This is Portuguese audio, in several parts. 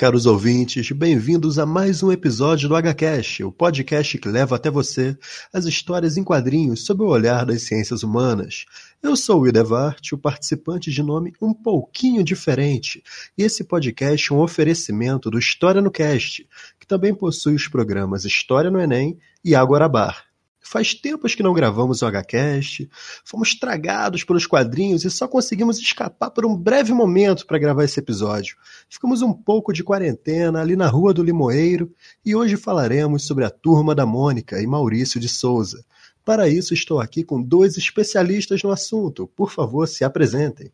Caros ouvintes, bem-vindos a mais um episódio do HCast, o podcast que leva até você as histórias em quadrinhos sob o olhar das ciências humanas. Eu sou o Idevart, o participante de nome um pouquinho diferente, e esse podcast é um oferecimento do História no Cast, que também possui os programas História no Enem e Agora Bar. Faz tempos que não gravamos o HCast, fomos tragados pelos quadrinhos e só conseguimos escapar por um breve momento para gravar esse episódio. Ficamos um pouco de quarentena ali na Rua do Limoeiro e hoje falaremos sobre a turma da Mônica e Maurício de Souza. Para isso, estou aqui com dois especialistas no assunto. Por favor, se apresentem.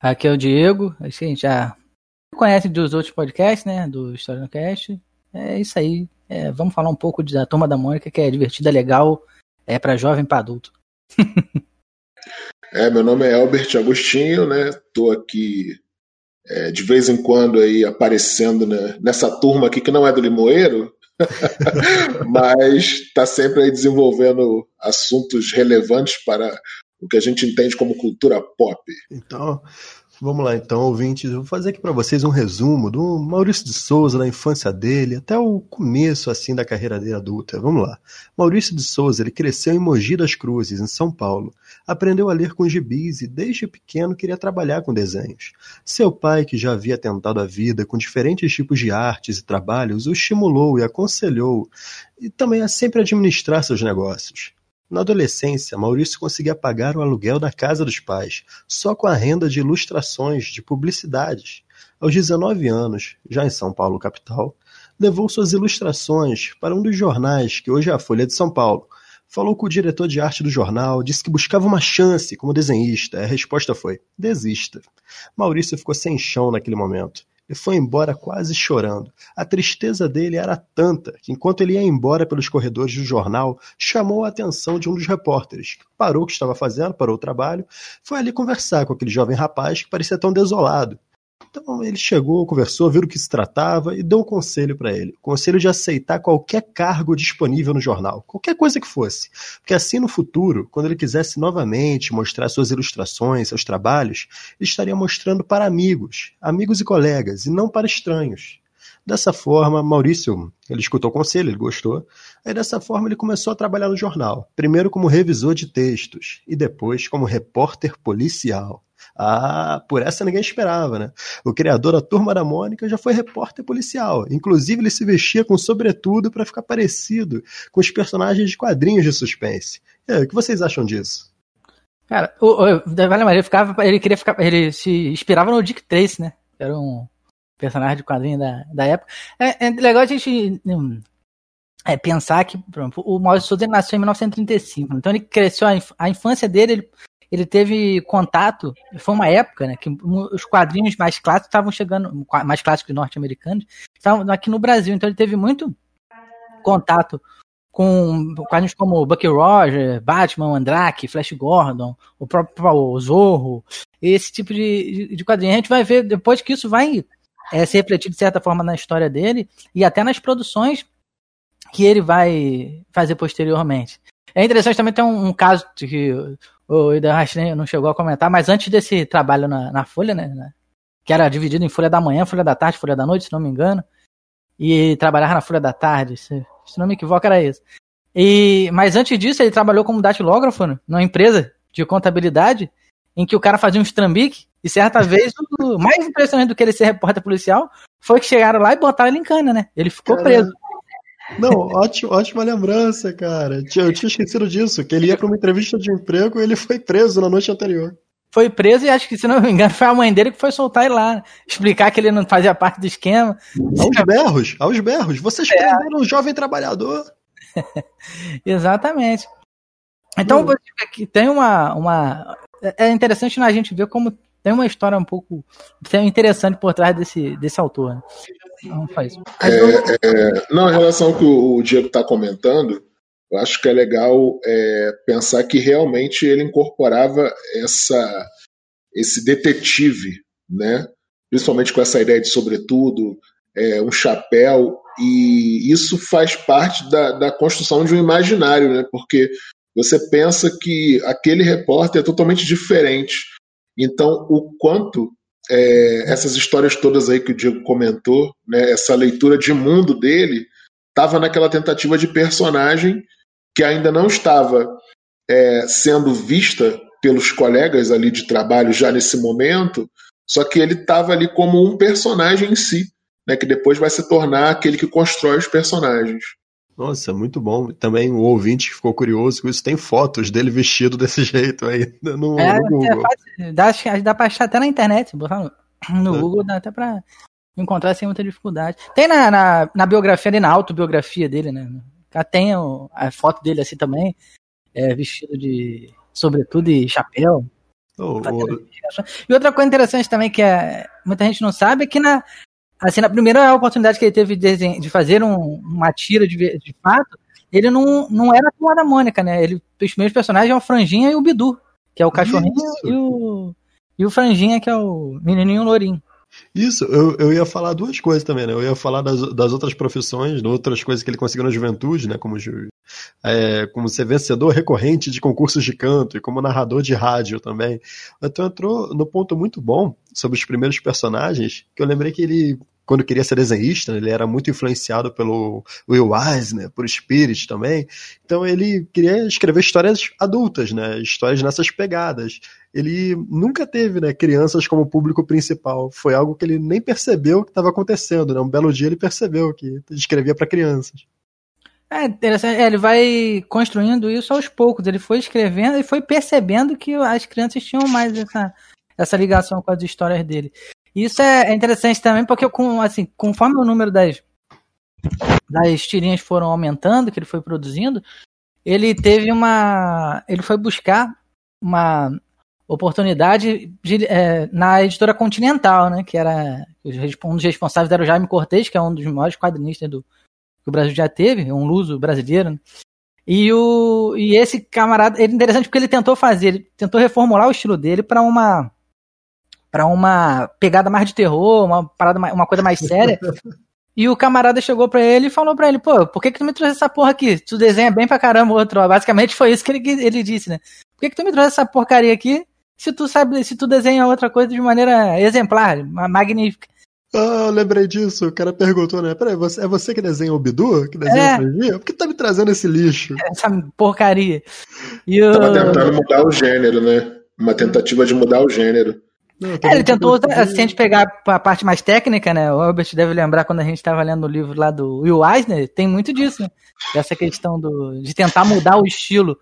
Aqui é o Diego, a gente já conhece dos outros podcasts, né? Do História no Cast. É isso aí. É, vamos falar um pouco da Turma da Mônica, que é divertida, legal, é para jovem, para adulto. é, meu nome é Albert Agostinho, né? Tô aqui é, de vez em quando aí aparecendo né, nessa turma aqui que não é do Limoeiro, mas está sempre aí desenvolvendo assuntos relevantes para o que a gente entende como cultura pop. Então, Vamos lá então, ouvintes. Vou fazer aqui para vocês um resumo do Maurício de Souza, da infância dele, até o começo assim da carreira dele adulta. Vamos lá. Maurício de Souza, ele cresceu em Mogi das Cruzes, em São Paulo. Aprendeu a ler com gibis e desde pequeno queria trabalhar com desenhos. Seu pai, que já havia tentado a vida com diferentes tipos de artes e trabalhos, o estimulou e aconselhou e também a sempre administrar seus negócios. Na adolescência, Maurício conseguia pagar o aluguel da casa dos pais, só com a renda de ilustrações de publicidades. Aos 19 anos, já em São Paulo capital, levou suas ilustrações para um dos jornais, que hoje é a Folha de São Paulo. Falou com o diretor de arte do jornal, disse que buscava uma chance como desenhista. A resposta foi: desista. Maurício ficou sem chão naquele momento e foi embora quase chorando. A tristeza dele era tanta que, enquanto ele ia embora pelos corredores do jornal, chamou a atenção de um dos repórteres, que parou o que estava fazendo, parou o trabalho, foi ali conversar com aquele jovem rapaz que parecia tão desolado. Então ele chegou, conversou, viu o que se tratava e deu um conselho para ele. O conselho de aceitar qualquer cargo disponível no jornal, qualquer coisa que fosse. Porque assim no futuro, quando ele quisesse novamente mostrar suas ilustrações, seus trabalhos, ele estaria mostrando para amigos, amigos e colegas, e não para estranhos. Dessa forma, Maurício, ele escutou o conselho, ele gostou. Aí dessa forma ele começou a trabalhar no jornal, primeiro como revisor de textos e depois como repórter policial. Ah, por essa ninguém esperava, né? O criador da Turma da Mônica já foi repórter policial. Inclusive, ele se vestia com sobretudo para ficar parecido com os personagens de quadrinhos de suspense. Aí, o que vocês acham disso? Cara, o, o Vale Maria ficava, ele queria ficar, ele se inspirava no Dick Tracy, né? Era um personagem de quadrinho da, da época. É, é legal a gente hum, é, pensar que o Maurício Souza nasceu em 1935, então ele cresceu, a, inf a infância dele, ele ele teve contato, foi uma época, né, que os quadrinhos mais clássicos estavam chegando, mais clássicos norte-americanos, estavam aqui no Brasil, então ele teve muito contato com quadrinhos como Bucky Rogers, Batman, Andrake, Flash Gordon, o próprio Zorro, esse tipo de, de quadrinho. A gente vai ver depois que isso vai é, ser refletido de certa forma na história dele e até nas produções que ele vai fazer posteriormente. É interessante também ter um, um caso que o Ida não chegou a comentar, mas antes desse trabalho na, na Folha, né, que era dividido em Folha da Manhã, Folha da Tarde, Folha da Noite, se não me engano, e trabalhar na Folha da Tarde, se, se não me equivoco era isso. E, mas antes disso, ele trabalhou como datilógrafo né, numa empresa de contabilidade, em que o cara fazia um estrambique, e certa vez, o mais impressionante do que ele ser repórter policial foi que chegaram lá e botaram ele em cana, né? Ele ficou Caramba. preso. Não, ótimo, ótima lembrança, cara. Eu tinha esquecido disso, que ele ia para uma entrevista de emprego e ele foi preso na noite anterior. Foi preso e acho que, se não me engano, foi a mãe dele que foi soltar ele lá. Explicar que ele não fazia parte do esquema. Aos berros, aos berros. Vocês é. prenderam um jovem trabalhador. Exatamente. Então, aqui tem uma, uma. É interessante a gente ver como tem uma história um pouco interessante por trás desse, desse autor. Né? Não faz. É, é, não, em relação ao que o Diego está comentando, eu acho que é legal é, pensar que realmente ele incorporava essa, esse detetive, né? principalmente com essa ideia de sobretudo, é, um chapéu, e isso faz parte da, da construção de um imaginário, né? porque você pensa que aquele repórter é totalmente diferente. Então, o quanto é, essas histórias todas aí que o Diego comentou, né, essa leitura de mundo dele, estava naquela tentativa de personagem que ainda não estava é, sendo vista pelos colegas ali de trabalho já nesse momento, só que ele estava ali como um personagem em si, né, que depois vai se tornar aquele que constrói os personagens. Nossa, muito bom. Também o ouvinte que ficou curioso com isso, tem fotos dele vestido desse jeito aí no, é, no Google. É dá, dá pra achar até na internet, no, é. Google dá até pra encontrar sem muita dificuldade. Tem na, na, na biografia dele, na autobiografia dele, né? Tem o, a foto dele assim também, é, vestido de sobretudo e chapéu. Oh, oh. E outra coisa interessante também que é, muita gente não sabe é que na, assim, na primeira oportunidade que ele teve de, de fazer um, uma tira de, de fato, ele não, não era a turma da Mônica, né? Ele, os primeiros personagens são o Franjinha e o Bidu, que é o cachorrinho, e o, e o Franjinha, que é o menininho lourinho. Isso, eu, eu ia falar duas coisas também, né? Eu ia falar das, das outras profissões, de outras coisas que ele conseguiu na juventude, né? Como, é, como ser vencedor recorrente de concursos de canto e como narrador de rádio também. Então entrou no ponto muito bom sobre os primeiros personagens, que eu lembrei que ele quando queria ser desenhista, ele era muito influenciado pelo Will Eisner, por Spirit também. Então ele queria escrever histórias adultas, né? Histórias nessas pegadas. Ele nunca teve, né, crianças como público principal. Foi algo que ele nem percebeu que estava acontecendo, né? Um belo dia ele percebeu que escrevia para crianças. É interessante, é, ele vai construindo isso aos poucos. Ele foi escrevendo e foi percebendo que as crianças tinham mais essa, essa ligação com as histórias dele. Isso é, é interessante também porque com, assim, conforme o número das, das tirinhas foram aumentando, que ele foi produzindo, ele teve uma. Ele foi buscar uma oportunidade de, é, na editora Continental, né? Que era. Um dos responsáveis era o Jaime Cortez, que é um dos maiores quadrinistas do, que o Brasil já teve, um luso brasileiro. Né? E, o, e esse camarada, ele é interessante porque ele tentou fazer, ele tentou reformular o estilo dele para uma para uma pegada mais de terror, uma parada mais, uma coisa mais séria. e o camarada chegou para ele e falou para ele, pô, por que que tu me trouxe essa porra aqui? Tu desenha bem pra caramba o outro. Basicamente foi isso que ele, ele disse, né? Por que que tu me trouxe essa porcaria aqui? Se tu sabe, se tu desenha outra coisa de maneira exemplar, magnífica. Ah, eu lembrei disso. O cara perguntou, né? Peraí, você, é você que desenha o Bidu? Que desenha é. Por que tá me trazendo esse lixo? Essa porcaria. E eu... Tava tentando mudar o gênero, né? Uma tentativa de mudar o gênero. Não, é, ele tentou, se a gente pegar a parte mais técnica, né? O Albert deve lembrar quando a gente estava lendo o livro lá do Will Eisner, tem muito disso, né? Dessa questão do, de tentar mudar o estilo.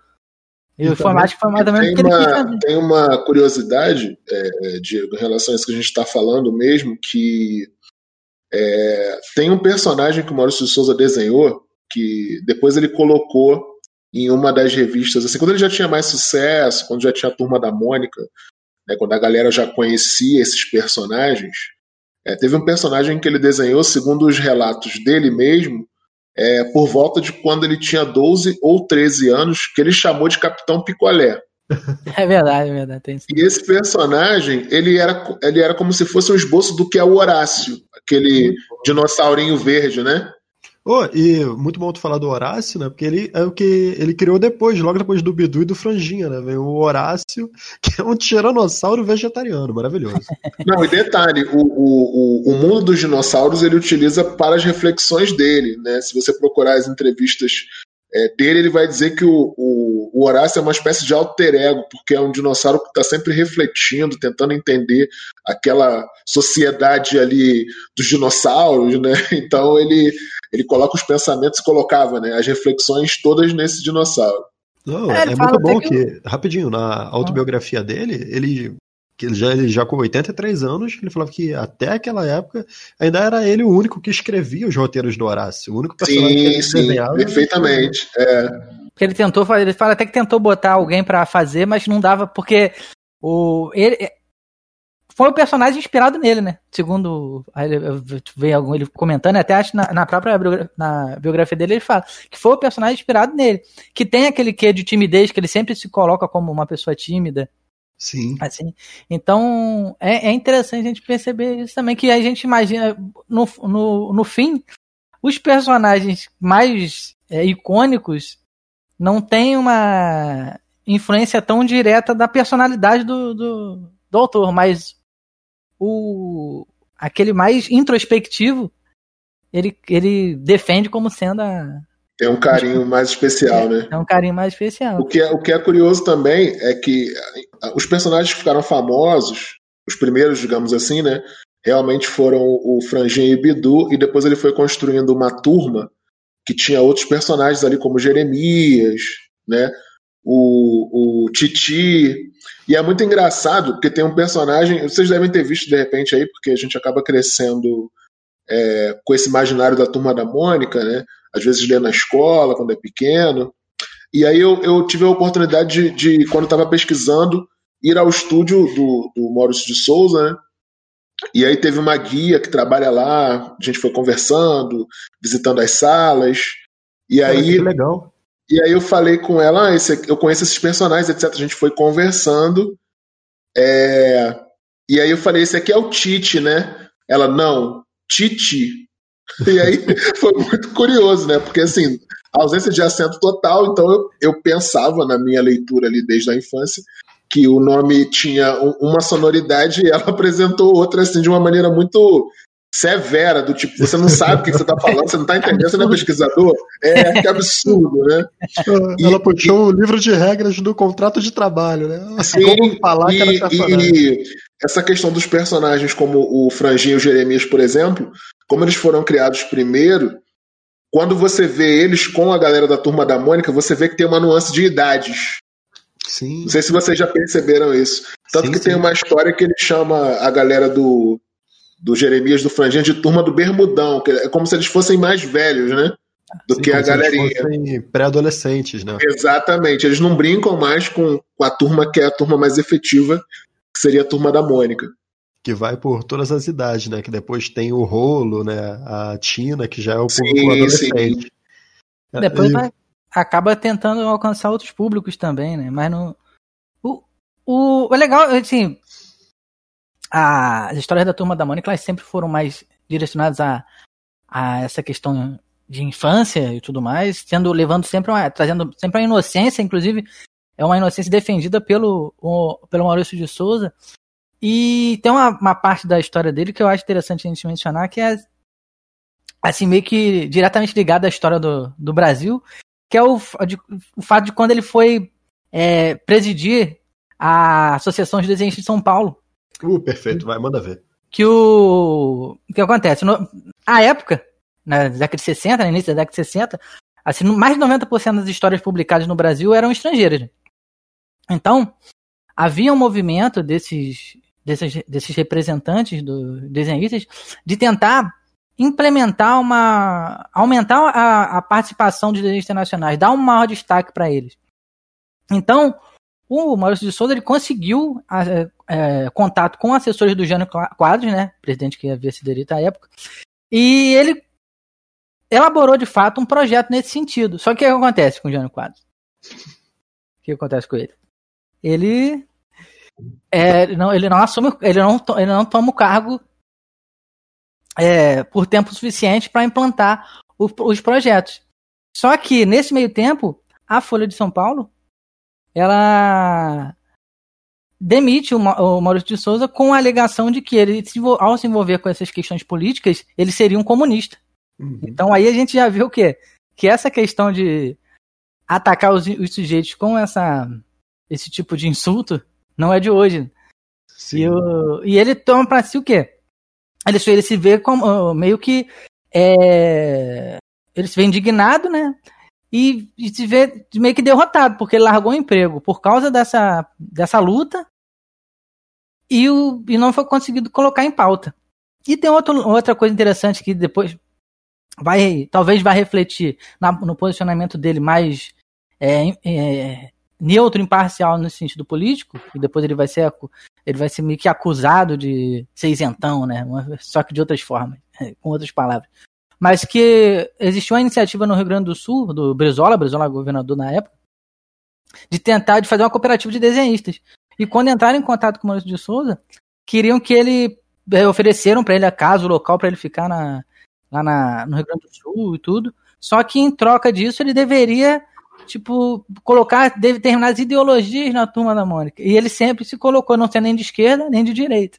E então, o formato foi mais ou menos tem uma, Tem uma curiosidade, é, Diego, em relação a isso que a gente está falando mesmo, que é, tem um personagem que o Maurício de Souza desenhou, que depois ele colocou em uma das revistas, assim, quando ele já tinha mais sucesso, quando já tinha a turma da Mônica, né, quando a galera já conhecia esses personagens, é, teve um personagem que ele desenhou, segundo os relatos dele mesmo, é, por volta de quando ele tinha 12 ou 13 anos, que ele chamou de Capitão Picolé. É verdade, é verdade. Tem e esse personagem, ele era, ele era como se fosse um esboço do que é o Horácio, aquele dinossaurinho verde, né? Oh, e muito bom tu falar do Horácio, né? Porque ele é o que ele criou depois, logo depois do Bidu e do Franjinha, né? Vem o Horácio, que é um tiranossauro vegetariano, maravilhoso. Não, e detalhe, o, o, o, mundo dos dinossauros ele utiliza para as reflexões dele, né? Se você procurar as entrevistas é, dele, ele vai dizer que o, o, o, Horácio é uma espécie de alter ego, porque é um dinossauro que está sempre refletindo, tentando entender aquela sociedade ali dos dinossauros, né? Então ele, ele coloca os pensamentos e colocava né, as reflexões todas nesse dinossauro. Não, é, é muito bom que, que, rapidinho, na autobiografia dele, ele que ele já, ele já com 83 anos, ele falava que até aquela época ainda era ele o único que escrevia os roteiros do Horácio, o único personagem sim, que ele sim, desenhava. Perfeitamente. É. Porque ele tentou fazer, ele fala até que tentou botar alguém para fazer, mas não dava, porque o, ele, foi o personagem inspirado nele, né? Segundo veio algum ele comentando, até acho na, na própria na biografia dele ele fala que foi o personagem inspirado nele, que tem aquele quê de timidez que ele sempre se coloca como uma pessoa tímida. Sim. Assim, então é, é interessante a gente perceber isso também que a gente imagina no, no, no fim os personagens mais é, icônicos não têm uma influência tão direta da personalidade do, do, do autor, mas o aquele mais introspectivo, ele, ele defende como sendo a. Tem um carinho mais especial, né? É um carinho mais especial. O que, é, o que é curioso também é que os personagens que ficaram famosos, os primeiros, digamos assim, né? Realmente foram o Franjinha e o Bidu, e depois ele foi construindo uma turma que tinha outros personagens ali, como Jeremias, né? O, o Titi. E é muito engraçado, porque tem um personagem, vocês devem ter visto de repente aí, porque a gente acaba crescendo é, com esse imaginário da turma da Mônica, né? Às vezes lê na escola, quando é pequeno. E aí eu, eu tive a oportunidade de, de quando estava pesquisando, ir ao estúdio do, do Maurício de Souza, né? E aí teve uma guia que trabalha lá, a gente foi conversando, visitando as salas. E aí. Legal. E aí eu falei com ela, ah, esse, eu conheço esses personagens, etc. A gente foi conversando. É, e aí eu falei, esse aqui é o Tite, né? Ela, não, Titi. E aí foi muito curioso, né? Porque assim, ausência de acento total, então eu, eu pensava na minha leitura ali desde a infância que o nome tinha uma sonoridade e ela apresentou outra assim de uma maneira muito severa, do tipo, você não sabe o que você está falando, você não está entendendo, você não é pesquisador? É, que absurdo, né? Ela e, puxou o livro de regras do contrato de trabalho, né? Sim, como falar e, e essa questão dos personagens como o Franginho e o Jeremias, por exemplo, como eles foram criados primeiro, quando você vê eles com a galera da Turma da Mônica, você vê que tem uma nuance de idades. Sim. Não sei se vocês já perceberam isso. Tanto sim, que sim. tem uma história que ele chama a galera do, do Jeremias do Franginha de turma do Bermudão, que é como se eles fossem mais velhos, né? Do sim, que a galerinha. pré-adolescentes, né? Exatamente. Eles não brincam mais com, com a turma que é a turma mais efetiva, que seria a turma da Mônica. Que vai por todas as idades, né? Que depois tem o rolo, né? A Tina, que já é o público adolescente. Depois e... vai, acaba tentando alcançar outros públicos também, né? Mas no. O, o, o legal, assim. A, as histórias da turma da Mônica elas sempre foram mais direcionadas a, a essa questão de infância e tudo mais, sendo levando sempre uma, trazendo sempre a inocência, inclusive é uma inocência defendida pelo, o, pelo Maurício de Souza. E tem uma, uma parte da história dele que eu acho interessante a gente mencionar, que é assim, meio que diretamente ligada à história do, do Brasil, que é o, de, o fato de quando ele foi é, presidir a Associação de Desenhistas de São Paulo. Uh, perfeito, vai, manda ver. Que o. O que acontece? No, a época, na década de 60, no início da década de 60, assim, mais de 90% das histórias publicadas no Brasil eram estrangeiras. Então, havia um movimento desses, desses, desses representantes dos desenhistas de tentar implementar uma. aumentar a, a participação de desenhos internacionais, dar um maior destaque para eles. Então, o Maurício de Souza ele conseguiu é, é, contato com assessores do Jânio Quadros, né, presidente que havia sido eleito à época, e ele elaborou de fato um projeto nesse sentido. Só que o que acontece com o Jânio Quadros? O que acontece com ele? Ele é, não, ele não assume, ele não, ele não toma o cargo é, por tempo suficiente para implantar o, os projetos. Só que, nesse meio tempo, a Folha de São Paulo ela demite o, Maurício de Souza com a alegação de que ele, ao se envolver com essas questões políticas, ele seria um comunista. Uhum. Então aí a gente já viu o quê? Que essa questão de atacar os, os sujeitos com essa, esse tipo de insulto não é de hoje. E, o, e, ele toma para si o quê? ele, ele se vê como meio que é, ele se vê indignado, né? E, se vê meio que derrotado, porque ele largou o emprego por causa dessa, dessa luta e, o, e não foi conseguido colocar em pauta. E tem outro, outra coisa interessante que depois vai talvez vai refletir na, no posicionamento dele mais é, é, neutro, imparcial no sentido político, e depois ele vai ser ele vai ser meio que acusado de ser isentão, né? Só que de outras formas, com outras palavras. Mas que existiu uma iniciativa no Rio Grande do Sul, do Brizola, Brizola governador na época, de tentar de fazer uma cooperativa de desenhistas. E quando entraram em contato com o Maurício de Souza, queriam que ele é, ofereceram para ele a casa, o local para ele ficar na, lá na, no Rio Grande do Sul e tudo. Só que em troca disso ele deveria tipo, colocar determinadas ideologias na turma da Mônica. E ele sempre se colocou, não sendo nem de esquerda nem de direita.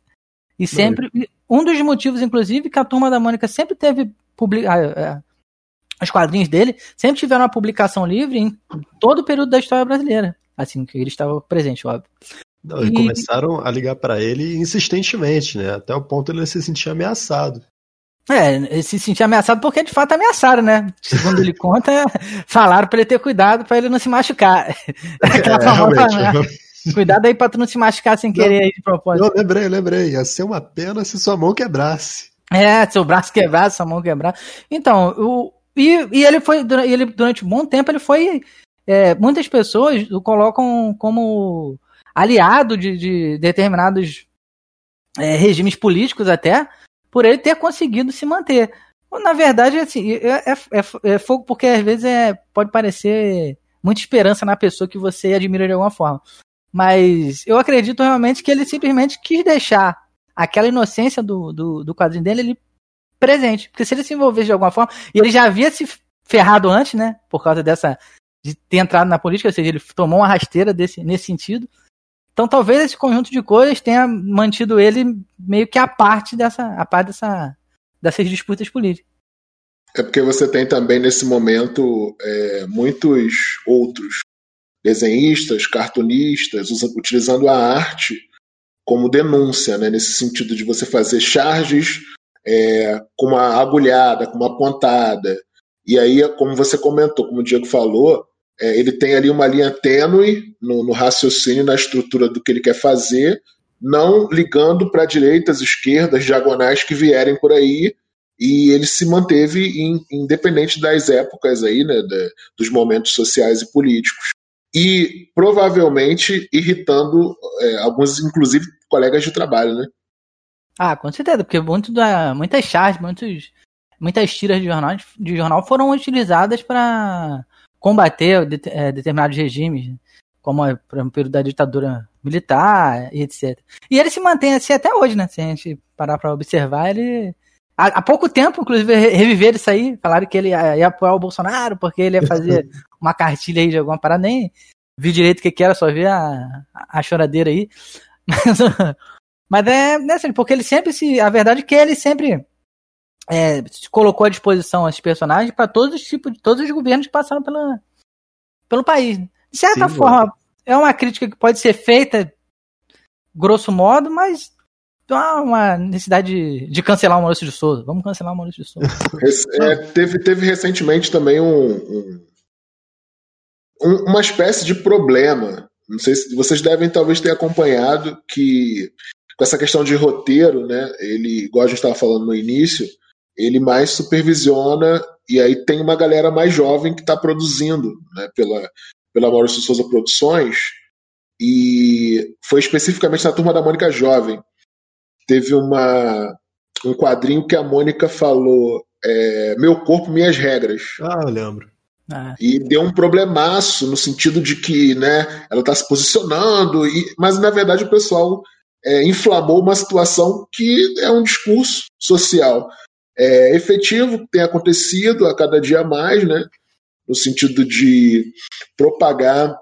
E sempre. Um dos motivos, inclusive, que a turma da Mônica sempre teve publica, é, os quadrinhos dele, sempre tiveram uma publicação livre em todo o período da história brasileira. Assim, que ele estava presente, óbvio. Não, e, começaram a ligar para ele insistentemente, né? Até o ponto de ele se sentir ameaçado. É, ele se sentia ameaçado porque de fato ameaçaram, né? Segundo ele conta, falaram para ele ter cuidado para ele não se machucar. Aquela é, famosa, Cuidado aí pra tu não se machucar sem querer não, aí de propósito. Não, lembrei, lembrei. Ia ser uma pena se sua mão quebrasse. É, seu braço quebrasse, sua mão quebrasse. Então, o, e, e ele foi, ele, durante um bom tempo, ele foi. É, muitas pessoas o colocam como aliado de, de determinados é, regimes políticos até, por ele ter conseguido se manter. Na verdade, assim, é, é, é, é fogo porque às vezes é, pode parecer muita esperança na pessoa que você admira de alguma forma. Mas eu acredito realmente que ele simplesmente quis deixar aquela inocência do, do, do quadrinho dele ele presente. Porque se ele se envolvesse de alguma forma, e ele já havia se ferrado antes, né? Por causa dessa. de ter entrado na política, ou seja, ele tomou uma rasteira desse, nesse sentido. Então talvez esse conjunto de coisas tenha mantido ele meio que a parte dessa. a parte dessa, dessas disputas políticas. É porque você tem também nesse momento é, muitos outros desenhistas, cartunistas, utilizando a arte como denúncia, né, nesse sentido de você fazer charges é, com uma agulhada, com uma pontada. E aí, como você comentou, como o Diego falou, é, ele tem ali uma linha tênue no, no, raciocínio, na estrutura do que ele quer fazer, não ligando para direitas, esquerdas, diagonais que vierem por aí, e ele se manteve in, independente das épocas aí, né, dos momentos sociais e políticos e provavelmente irritando é, alguns, inclusive, colegas de trabalho, né? Ah, com certeza, porque muito da, muitas charges, muitos, muitas tiras de jornal, de jornal foram utilizadas para combater de, é, determinados regimes, como o período da ditadura militar e etc. E ele se mantém assim até hoje, né? Se a gente parar para observar, ele. Há, há, pouco tempo, inclusive, reviveram isso aí, falaram que ele ia, ia apoiar o Bolsonaro, porque ele ia fazer uma cartilha aí de alguma parada, nem vi direito o que, que era, só vi a, a choradeira aí. Mas, mas é, é assim, porque ele sempre se. A verdade é que ele sempre é, se colocou à disposição esses personagens para todos os tipos, todos os governos que passaram pela, pelo país. De certa Sim, forma, é uma crítica que pode ser feita, grosso modo, mas há uma necessidade de, de, cancelar o Maurício de Souza. Vamos cancelar o Maurício de Souza. É, teve, teve recentemente também um um, uma espécie de problema. Não sei se vocês devem talvez ter acompanhado que com essa questão de roteiro, né? Ele, igual a gente estava falando no início, ele mais supervisiona e aí tem uma galera mais jovem que está produzindo, né? Pela pela Maurício Souza Produções e foi especificamente na turma da Mônica Jovem. Teve uma um quadrinho que a Mônica falou é, Meu Corpo, Minhas Regras. Ah, eu lembro. É. E deu um problemaço no sentido de que né, ela está se posicionando, e, mas na verdade o pessoal é, inflamou uma situação que é um discurso social é, efetivo, que tem acontecido a cada dia mais, né, no sentido de propagar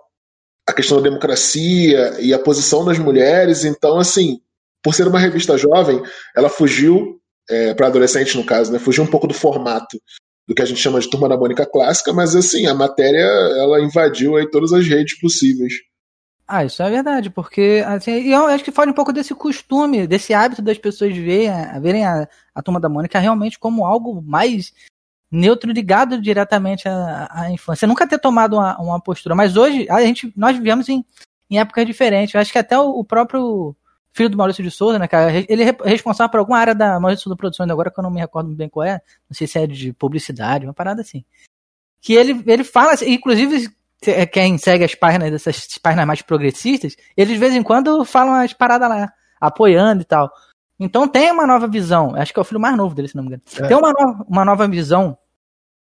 a questão da democracia e a posição das mulheres. Então, assim, por ser uma revista jovem, ela fugiu, é, para adolescente no caso, né, fugiu um pouco do formato do que a gente chama de turma da Mônica clássica, mas assim, a matéria ela invadiu aí todas as redes possíveis. Ah, isso é verdade, porque assim, eu acho que fala um pouco desse costume, desse hábito das pessoas verem, verem a, a turma da Mônica realmente como algo mais neutro ligado diretamente à, à infância. Nunca ter tomado uma, uma, postura, mas hoje a gente, nós vivemos em, em épocas diferentes. Eu acho que até o, o próprio filho do Maurício de Souza, né, cara? Ele é responsável por alguma área da Maurício de Souza Produções agora, que eu não me recordo bem qual é. Não sei se é de publicidade, uma parada assim. Que ele, ele fala, inclusive, é, quem segue as páginas dessas páginas mais progressistas, eles de vez em quando falam as paradas lá, apoiando e tal. Então tem uma nova visão, acho que é o filho mais novo dele, se não me engano. É. Tem uma nova, uma nova visão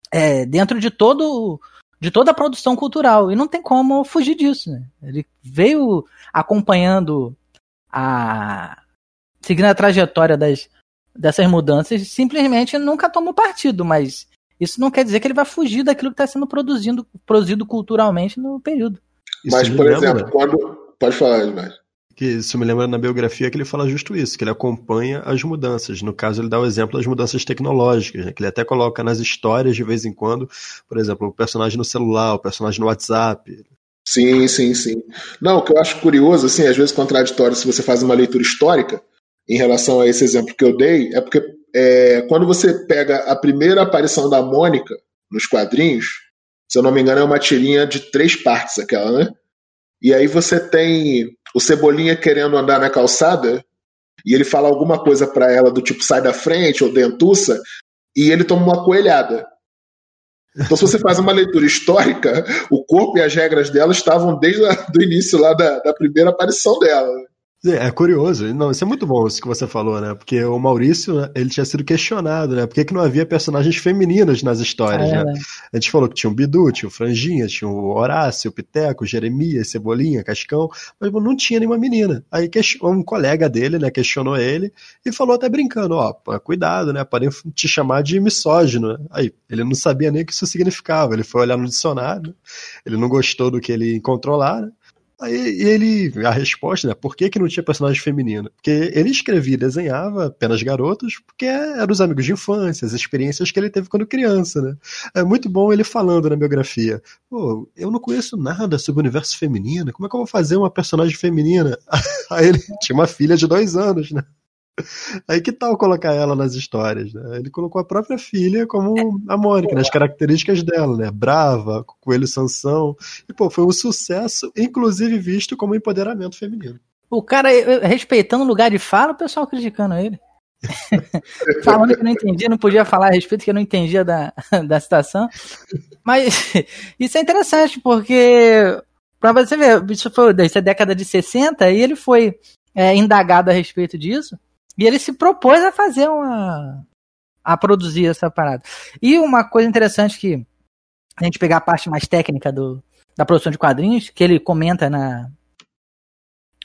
é, dentro de todo de toda a produção cultural. E não tem como fugir disso. Né? Ele veio acompanhando a seguindo a trajetória das, dessas mudanças, simplesmente nunca tomou partido, mas isso não quer dizer que ele vai fugir daquilo que está sendo produzido, produzido culturalmente no período. Mas, por exemplo, quando. Pode falar, Edmar. Que isso me lembra na biografia que ele fala justo isso, que ele acompanha as mudanças. No caso, ele dá o exemplo das mudanças tecnológicas, né? que ele até coloca nas histórias de vez em quando, por exemplo, o personagem no celular, o personagem no WhatsApp. Sim, sim, sim. Não, o que eu acho curioso, assim, às vezes contraditório, se você faz uma leitura histórica em relação a esse exemplo que eu dei, é porque é, quando você pega a primeira aparição da Mônica nos quadrinhos, se eu não me engano, é uma tirinha de três partes aquela, né? E aí você tem o Cebolinha querendo andar na calçada e ele fala alguma coisa para ela do tipo sai da frente ou dentuça e ele toma uma coelhada. Então, se você faz uma leitura histórica, o corpo e as regras dela estavam desde o início lá da, da primeira aparição dela. É, é curioso. Não, isso é muito bom isso que você falou, né? Porque o Maurício, né, ele tinha sido questionado, né? Por que, que não havia personagens femininas nas histórias, é, né? A gente falou que tinha o Bidu, tinha o Franjinha, tinha o Horácio, o Piteco, o Jeremias, Cebolinha, Cascão, mas não tinha nenhuma menina. Aí um colega dele, né, questionou ele e falou até brincando, ó, cuidado, né? Podem te chamar de misógino. Né? Aí, ele não sabia nem o que isso significava. Ele foi olhar no dicionário, ele não gostou do que ele encontrou lá, né? Aí ele, a resposta, né? Por que, que não tinha personagem feminino? Porque ele escrevia e desenhava apenas garotos, porque eram os amigos de infância, as experiências que ele teve quando criança, né? É muito bom ele falando na biografia. Pô, eu não conheço nada sobre o universo feminino, como é que eu vou fazer uma personagem feminina? Aí ele tinha uma filha de dois anos, né? Aí que tal colocar ela nas histórias, né? Ele colocou a própria filha como a Mônica, nas características dela, né? Brava, coelho Sansão. E, pô, foi um sucesso, inclusive visto como empoderamento feminino. O cara, respeitando o lugar de fala, o pessoal criticando ele. Falando que não entendia, não podia falar a respeito, que eu não entendia da, da situação. Mas isso é interessante, porque, pra você ver, isso foi isso é década de 60 e ele foi é, indagado a respeito disso. E ele se propôs a fazer uma. a produzir essa parada. E uma coisa interessante que a gente pegar a parte mais técnica do, da produção de quadrinhos, que ele comenta na.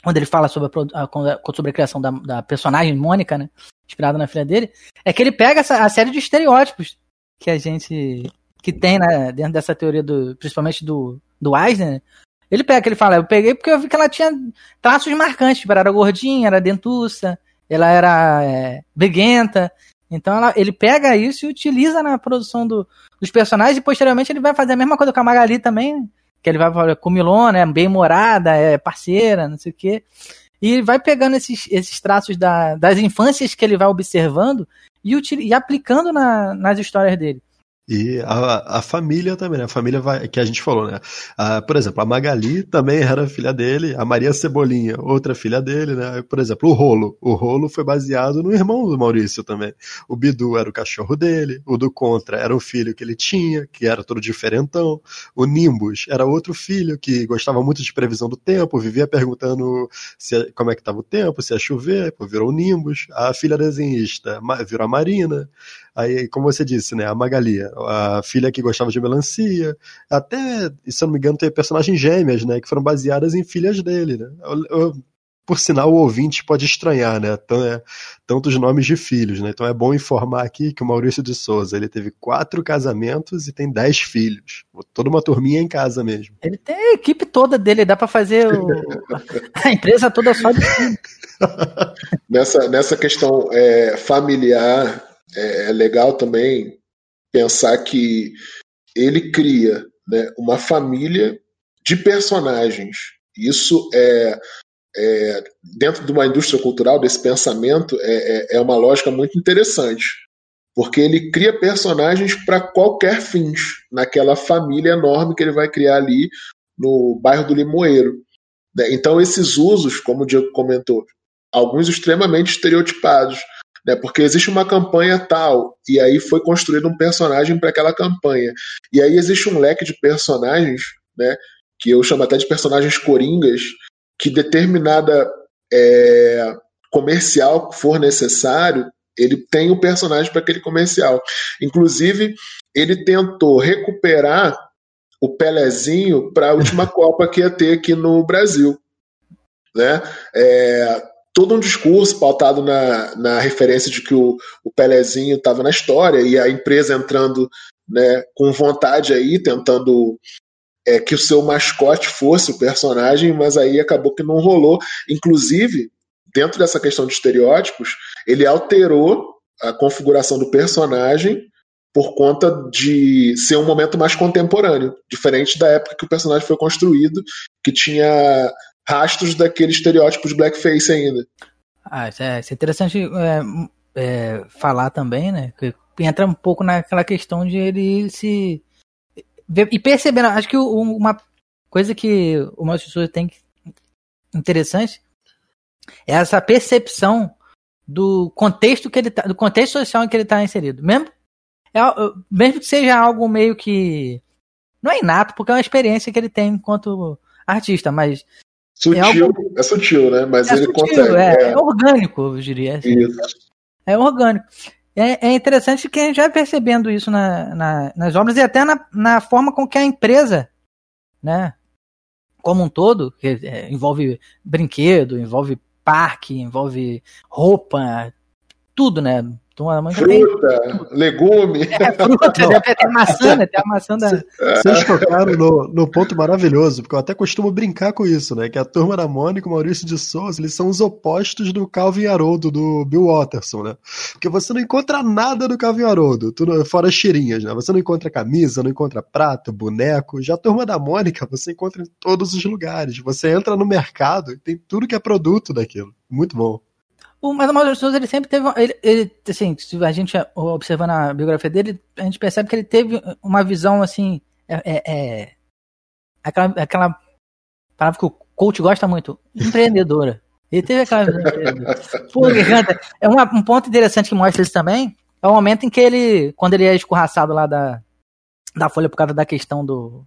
Quando ele fala sobre a, sobre a criação da, da personagem Mônica, né? Inspirada na filha dele, é que ele pega essa, a série de estereótipos que a gente. que tem né, dentro dessa teoria do. principalmente do, do Eisner, né? Ele pega, ele fala, eu peguei porque eu vi que ela tinha traços marcantes, tipo, era gordinha, era dentuça, ela era é, briguenta. Então ela, ele pega isso e utiliza na produção do, dos personagens e posteriormente ele vai fazer a mesma coisa com a Magali também, que ele vai falar com Milona, é bem morada, é parceira, não sei o quê. E vai pegando esses, esses traços da, das infâncias que ele vai observando e, e aplicando na, nas histórias dele. E a, a família também, né? A família vai, que a gente falou, né? Por exemplo, a Magali também era filha dele, a Maria Cebolinha, outra filha dele, né? Por exemplo, o Rolo. O Rolo foi baseado no irmão do Maurício também. O Bidu era o cachorro dele, o do Contra era o filho que ele tinha, que era todo diferentão. O Nimbus era outro filho que gostava muito de previsão do tempo, vivia perguntando se, como é que estava o tempo, se ia chover, virou o Nimbus. A filha desenhista virou a Marina. Aí, como você disse, né, a Magali, a filha que gostava de melancia, até, se eu não me engano, tem personagens gêmeas, né, que foram baseadas em filhas dele, né. Eu, eu, por sinal, o ouvinte pode estranhar, né, é, tantos nomes de filhos, né, então é bom informar aqui que o Maurício de Souza, ele teve quatro casamentos e tem dez filhos, toda uma turminha em casa mesmo. Ele tem a equipe toda dele, dá para fazer o... a empresa toda só de nessa, nessa questão é, familiar é, é legal também pensar que ele cria né, uma família de personagens. Isso é, é, dentro de uma indústria cultural desse pensamento é, é, é uma lógica muito interessante, porque ele cria personagens para qualquer fins naquela família enorme que ele vai criar ali no bairro do Limoeiro. Né. Então esses usos, como o Diego comentou, alguns extremamente estereotipados né? Porque existe uma campanha tal, e aí foi construído um personagem para aquela campanha. E aí existe um leque de personagens, né? Que eu chamo até de personagens coringas, que determinada é, comercial for necessário, ele tem o personagem para aquele comercial. Inclusive, ele tentou recuperar o Pelezinho para a última Copa que ia ter aqui no Brasil. Né? É, todo um discurso pautado na, na referência de que o, o Pelezinho estava na história e a empresa entrando né, com vontade aí, tentando é, que o seu mascote fosse o personagem, mas aí acabou que não rolou. Inclusive, dentro dessa questão de estereótipos, ele alterou a configuração do personagem por conta de ser um momento mais contemporâneo, diferente da época que o personagem foi construído, que tinha rastros daquele estereótipo de blackface ainda. Ah, isso é, isso é interessante é, é, falar também, né? Que entra um pouco naquela questão de ele se e percebendo, acho que uma coisa que o Maurício de Souza tem interessante é essa percepção do contexto que ele tá, do contexto social em que ele está inserido. Mesmo, é, mesmo que seja algo meio que não é inato, porque é uma experiência que ele tem enquanto artista, mas sutil, é, algo, é sutil, né? Mas é ele sutil, consegue. É, é, orgânico, eu diria. Assim. É orgânico. É, é interessante que a gente vai percebendo isso na, na, nas obras e até na, na forma com que a empresa, né, como um todo, que é, envolve brinquedo, envolve parque, envolve roupa, tudo, né? Fruta, legume. É, fruta, tem até maçã, né? Tem a maçã da. Vocês tocaram no, no ponto maravilhoso, porque eu até costumo brincar com isso, né? Que a turma da Mônica e o Maurício de Souza, eles são os opostos do Calvin Haroldo, do Bill Watterson, né? Porque você não encontra nada do Calvin Haroldo, tudo, fora as cheirinhas, né? Você não encontra camisa, não encontra prato, boneco. Já a turma da Mônica, você encontra em todos os lugares. Você entra no mercado e tem tudo que é produto daquilo. Muito bom. O, mas o Mauro Souza, ele sempre teve. Ele, ele, assim, se a gente observando a biografia dele, a gente percebe que ele teve uma visão, assim. É, é, é aquela, aquela palavra que o coach gosta muito: empreendedora. Ele teve aquela visão Pô, é uma, um ponto interessante que mostra isso também. É o momento em que ele, quando ele é escorraçado lá da, da Folha por causa da questão do.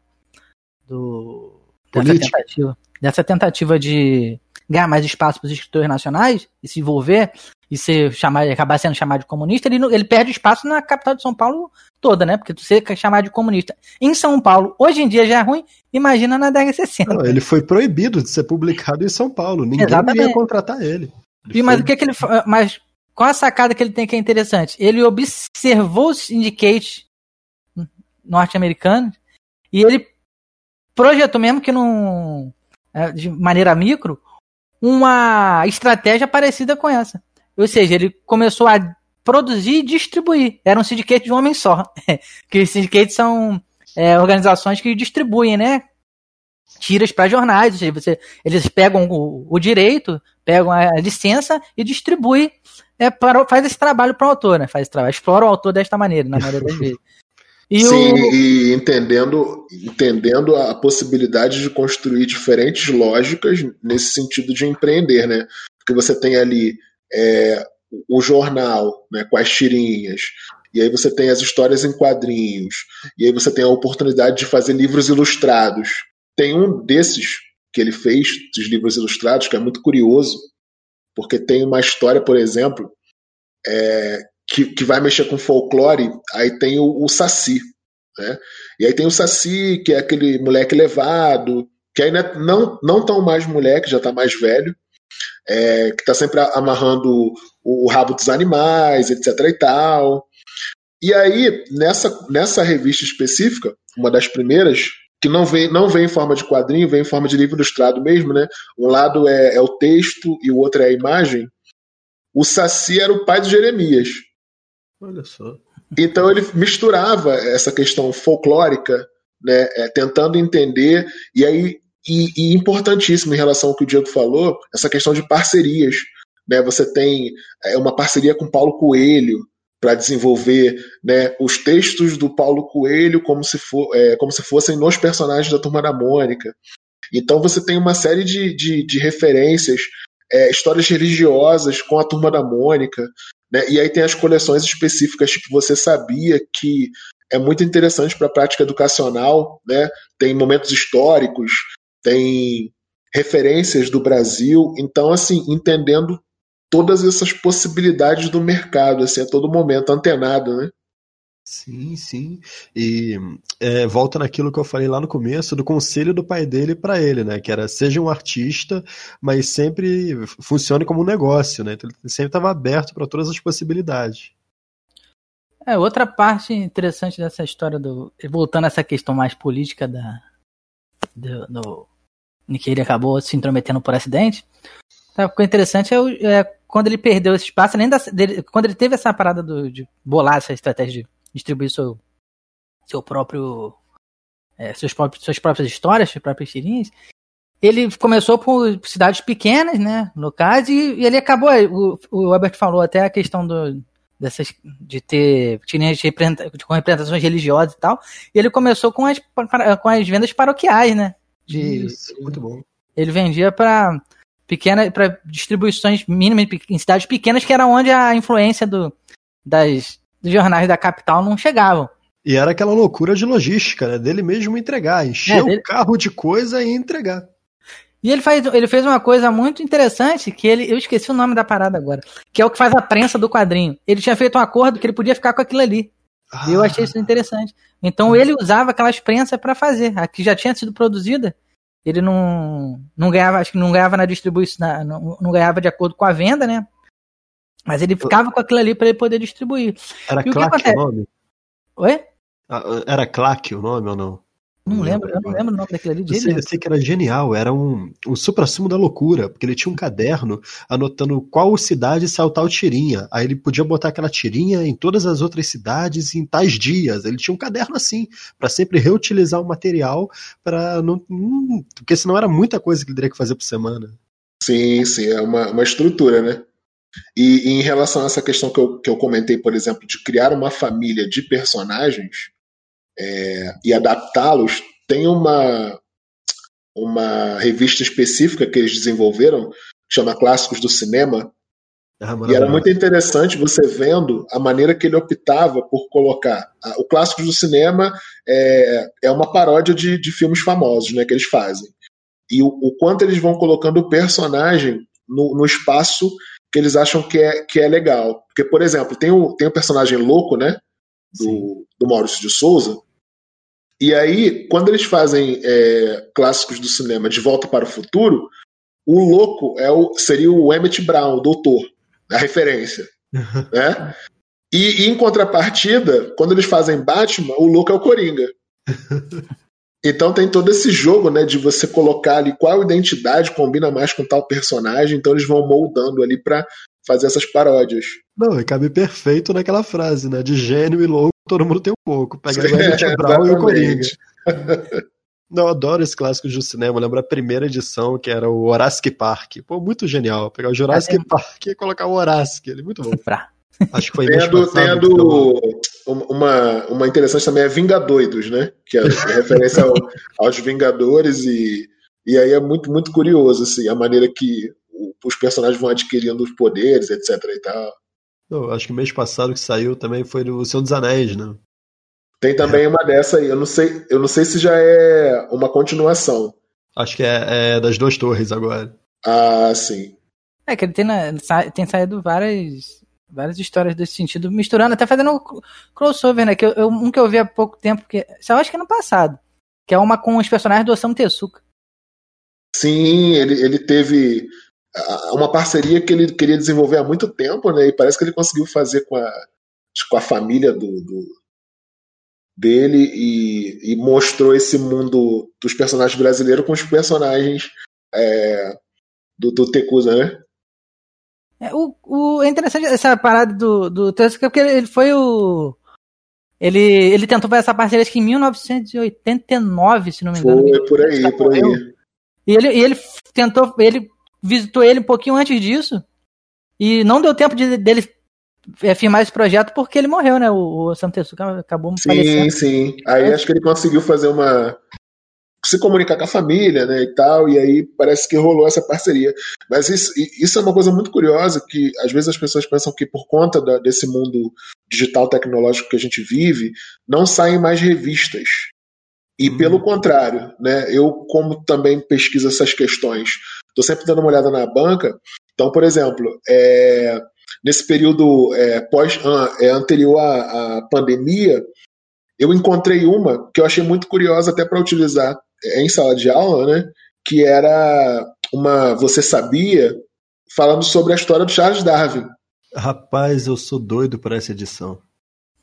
do dessa tentativa, dessa tentativa de ganhar mais espaço para os escritores nacionais e se envolver e ser chamado, acabar sendo chamado de comunista, ele, ele perde espaço na capital de São Paulo toda, né? Porque tu ser chamado de comunista em São Paulo, hoje em dia já é ruim, imagina na década de 60. Não, ele foi proibido de ser publicado em São Paulo, ninguém Exatamente. ia contratar ele. ele e, mas o que, que ele mas qual a sacada que ele tem que é interessante? Ele observou os syndicates norte-americanos e ele projetou mesmo que não é, de maneira micro uma estratégia parecida com essa. Ou seja, ele começou a produzir e distribuir. Era um sindicato de um homem só. que os sindicatos são é, organizações que distribuem, né? Tiras para jornais, ou seja, você, eles pegam o, o, direito, pegam a licença e distribuem, é, para, faz esse trabalho para o autor, né? Faz esse trabalho, explora o autor desta maneira, na maioria das vezes. E Sim, o... e entendendo, entendendo a possibilidade de construir diferentes lógicas nesse sentido de empreender, né? Porque você tem ali é, o jornal, né, com as tirinhas, e aí você tem as histórias em quadrinhos, e aí você tem a oportunidade de fazer livros ilustrados. Tem um desses que ele fez, dos livros ilustrados, que é muito curioso, porque tem uma história, por exemplo, é, que, que vai mexer com folclore, aí tem o, o Saci. Né? E aí tem o Saci, que é aquele moleque levado, que ainda é não, não tão mais moleque, já está mais velho, é, que está sempre amarrando o, o, rabo dos animais, etc. e tal. E aí, nessa, nessa revista específica, uma das primeiras, que não vem, não vem em forma de quadrinho, vem em forma de livro ilustrado mesmo, né? Um lado é, é o texto e o outro é a imagem. O Saci era o pai de Jeremias. Olha só. Então ele misturava essa questão folclórica, né, é, tentando entender, e aí e, e, importantíssimo em relação ao que o Diego falou, essa questão de parcerias. Né, você tem é, uma parceria com Paulo Coelho para desenvolver né, os textos do Paulo Coelho como se, for, é, como se fossem nos personagens da Turma da Mônica. Então você tem uma série de, de, de referências, é, histórias religiosas com a Turma da Mônica, né? E aí tem as coleções específicas que você sabia que é muito interessante para a prática educacional, né? tem momentos históricos, tem referências do Brasil, então assim, entendendo todas essas possibilidades do mercado, assim, a todo momento, antenado, né? Sim, sim. E é, volta naquilo que eu falei lá no começo do conselho do pai dele para ele, né? Que era seja um artista, mas sempre funcione como um negócio, né? Então ele sempre estava aberto para todas as possibilidades. É, outra parte interessante dessa história do. Voltando a essa questão mais política da, do, do, em que ele acabou se intrometendo por acidente. Então, ficou interessante é, é, quando ele perdeu esse espaço, além da, dele, quando ele teve essa parada do, de bolar essa estratégia de distribuir seu, seu próprio. É, seus próprios, suas próprias histórias, suas próprias tirinhas. Ele começou por cidades pequenas, né? Locais, e, e ele acabou. O, o Albert falou até a questão do, dessas de ter tirinhas de com representações religiosas e tal. E ele começou com as, com as vendas paroquiais, né? De, Isso, muito bom. Ele vendia para pequenas para distribuições mínimas em cidades pequenas, que era onde a influência do, das, dos jornais da capital não chegavam. E era aquela loucura de logística, né? Dele mesmo entregar, encher é, dele... o carro de coisa e entregar. E ele, faz, ele fez uma coisa muito interessante, que ele. Eu esqueci o nome da parada agora. Que é o que faz a prensa do quadrinho. Ele tinha feito um acordo que ele podia ficar com aquilo ali. Ah. E eu achei isso interessante. Então ele usava aquelas prensas para fazer. A que já tinha sido produzida. Ele não, não ganhava, acho que não ganhava na distribuição, não, não ganhava de acordo com a venda, né? Mas ele ficava com aquilo ali para ele poder distribuir. Era e Claque o, o nome? Oi? Ah, era Claque o nome ou não? Não lembro, eu não lembro o nome daquele ali. Eu sei, eu sei, que era genial, era um, um supra-sumo da loucura, porque ele tinha um caderno anotando qual cidade saiu tal tirinha. Aí ele podia botar aquela tirinha em todas as outras cidades em tais dias. Ele tinha um caderno assim, para sempre reutilizar o material, para não, não. Porque senão era muita coisa que ele teria que fazer por semana. Sim, sim, é uma, uma estrutura, né? E, e em relação a essa questão que eu, que eu comentei, por exemplo, de criar uma família de personagens é, e adaptá-los, tem uma, uma revista específica que eles desenvolveram, chama Clássicos do Cinema, ah, e era muito interessante você vendo a maneira que ele optava por colocar. O Clássicos do Cinema é, é uma paródia de, de filmes famosos né, que eles fazem. E o, o quanto eles vão colocando o personagem no, no, espaço que eles acham que é, que é legal. Porque, por exemplo, tem o, tem o personagem louco, né? do, do Maurício de Souza. E aí, quando eles fazem é, clássicos do cinema de Volta para o Futuro, o louco é o, seria o Emmett Brown, o doutor, a referência. né? E, e, em contrapartida, quando eles fazem Batman, o louco é o Coringa. Então tem todo esse jogo, né, de você colocar ali qual identidade combina mais com tal personagem, então eles vão moldando ali para fazer essas paródias. Não, e cabe perfeito naquela frase, né? De gênio e louco, todo mundo tem um pouco. Pega o Emmett Brown e o Coringa. Não, eu adoro esse clássico do cinema. Eu lembro a primeira edição, que era o Jurassic Park. Pô, muito genial. Pegar o Jurassic é. Park e colocar o Jurassic. Ele é muito bom. Acho que foi tendo, tendo uma, uma interessante também é Vingadoidos, né? Que é, é referência ao, aos Vingadores e, e aí é muito, muito curioso, assim, a maneira que os personagens vão adquirindo os poderes, etc e tal. Eu acho que o mês passado que saiu também foi o Senhor dos Anéis, né? Tem também é. uma dessa aí. Eu não sei, eu não sei se já é uma continuação. Acho que é, é das duas torres agora. Ah, sim. É que ele tem, tem saído várias, várias histórias desse sentido, misturando, até fazendo crossover, né? Que eu, eu, um que eu vi há pouco tempo, que eu acho que é no passado, que é uma com os personagens do Osamu Tezuka. Sim, ele, ele teve uma parceria que ele queria desenvolver há muito tempo, né? E parece que ele conseguiu fazer com a, com a família do, do dele e, e, mostrou esse mundo dos personagens brasileiros com os personagens é, do, do Tecusa, né? É, o, o, é interessante essa parada do, do Tecusa, porque ele foi o. Ele, ele tentou fazer essa parceria acho que em 1989, se não me engano. Foi por aí, por aí. E ele, e ele tentou, ele visitou ele um pouquinho antes disso. E não deu tempo de, dele é, firmar esse projeto porque ele morreu, né? O, o Santesuka acabou sim, falecendo. Sim, sim. Aí acho que ele conseguiu fazer uma. Se comunicar com a família, né? E tal, e aí parece que rolou essa parceria. Mas isso, isso é uma coisa muito curiosa que às vezes as pessoas pensam que por conta da, desse mundo digital tecnológico que a gente vive, não saem mais revistas. E hum. pelo contrário, né? Eu, como também pesquiso essas questões Estou sempre dando uma olhada na banca. Então, por exemplo, é, nesse período é, pós, é, anterior à, à, pandemia, eu encontrei uma que eu achei muito curiosa até para utilizar em sala de aula, né? Que era uma Você Sabia, falando sobre a história do Charles Darwin. Rapaz, eu sou doido por essa edição.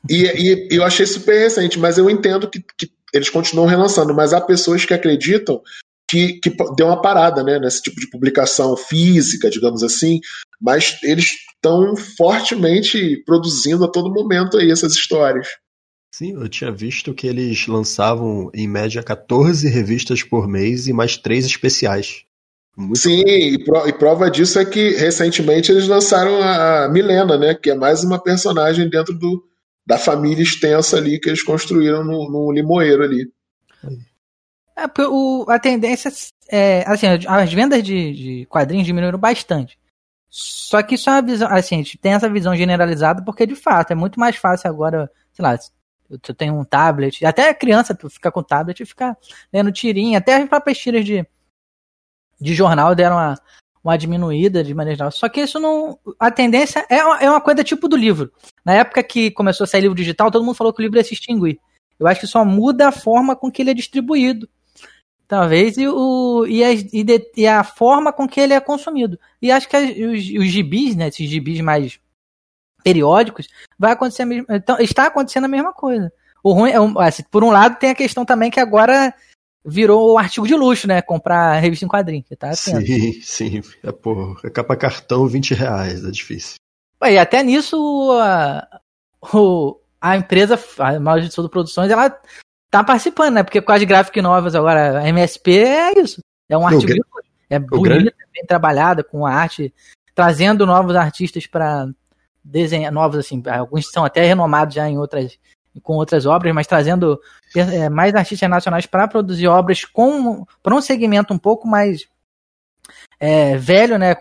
E, e, eu achei super recente, mas eu entendo que, que, eles continuam relançando, mas há pessoas que acreditam que, que deu uma parada né, nesse tipo de publicação física, digamos assim, mas eles estão fortemente produzindo a todo momento aí essas histórias. Sim, eu tinha visto que eles lançavam em média 14 revistas por mês e mais três especiais. Muito Sim, e, pro, e, prova disso é que recentemente eles lançaram a Milena, né? Que é mais uma personagem dentro do, da família extensa ali que eles construíram no, no Limoeiro ali. É, o, a tendência é. Assim, as vendas de, de quadrinhos diminuíram bastante. Só que isso é uma visão. Assim, a gente tem essa visão generalizada porque, de fato, é muito mais fácil agora, sei lá, eu tenho um tablet, até criança fica com tablet e fica lendo tirinha, até as próprias tiras de, de jornal deram uma, uma diminuída de maneira geral. Só que isso não. A tendência é uma, é uma coisa tipo do livro. Na época que começou a sair livro digital, todo mundo falou que o livro ia se extinguir. Eu acho que só muda a forma com que ele é distribuído. Talvez e, o, e, a, e, de, e a forma com que ele é consumido. E acho que os, os gibis, né, esses gibis mais periódicos, vai acontecer a mesma, então, está acontecendo a mesma coisa. O ruim é, assim, por um lado, tem a questão também que agora virou artigo de luxo, né? Comprar revista em quadrinho. Tá sim, sim. É, pô, é capa cartão 20 reais, é difícil. E até nisso a, a empresa, a Mal de Produções, ela tá participando, né? Porque com as graphic novas agora, a MSP é isso. É um artigo de luxo. É bonita, grande... bem trabalhada, com a arte, trazendo novos artistas para desenhar novos, assim, alguns são até renomados já em outras com outras obras, mas trazendo é, mais artistas nacionais para produzir obras com para um segmento um pouco mais é, velho, né,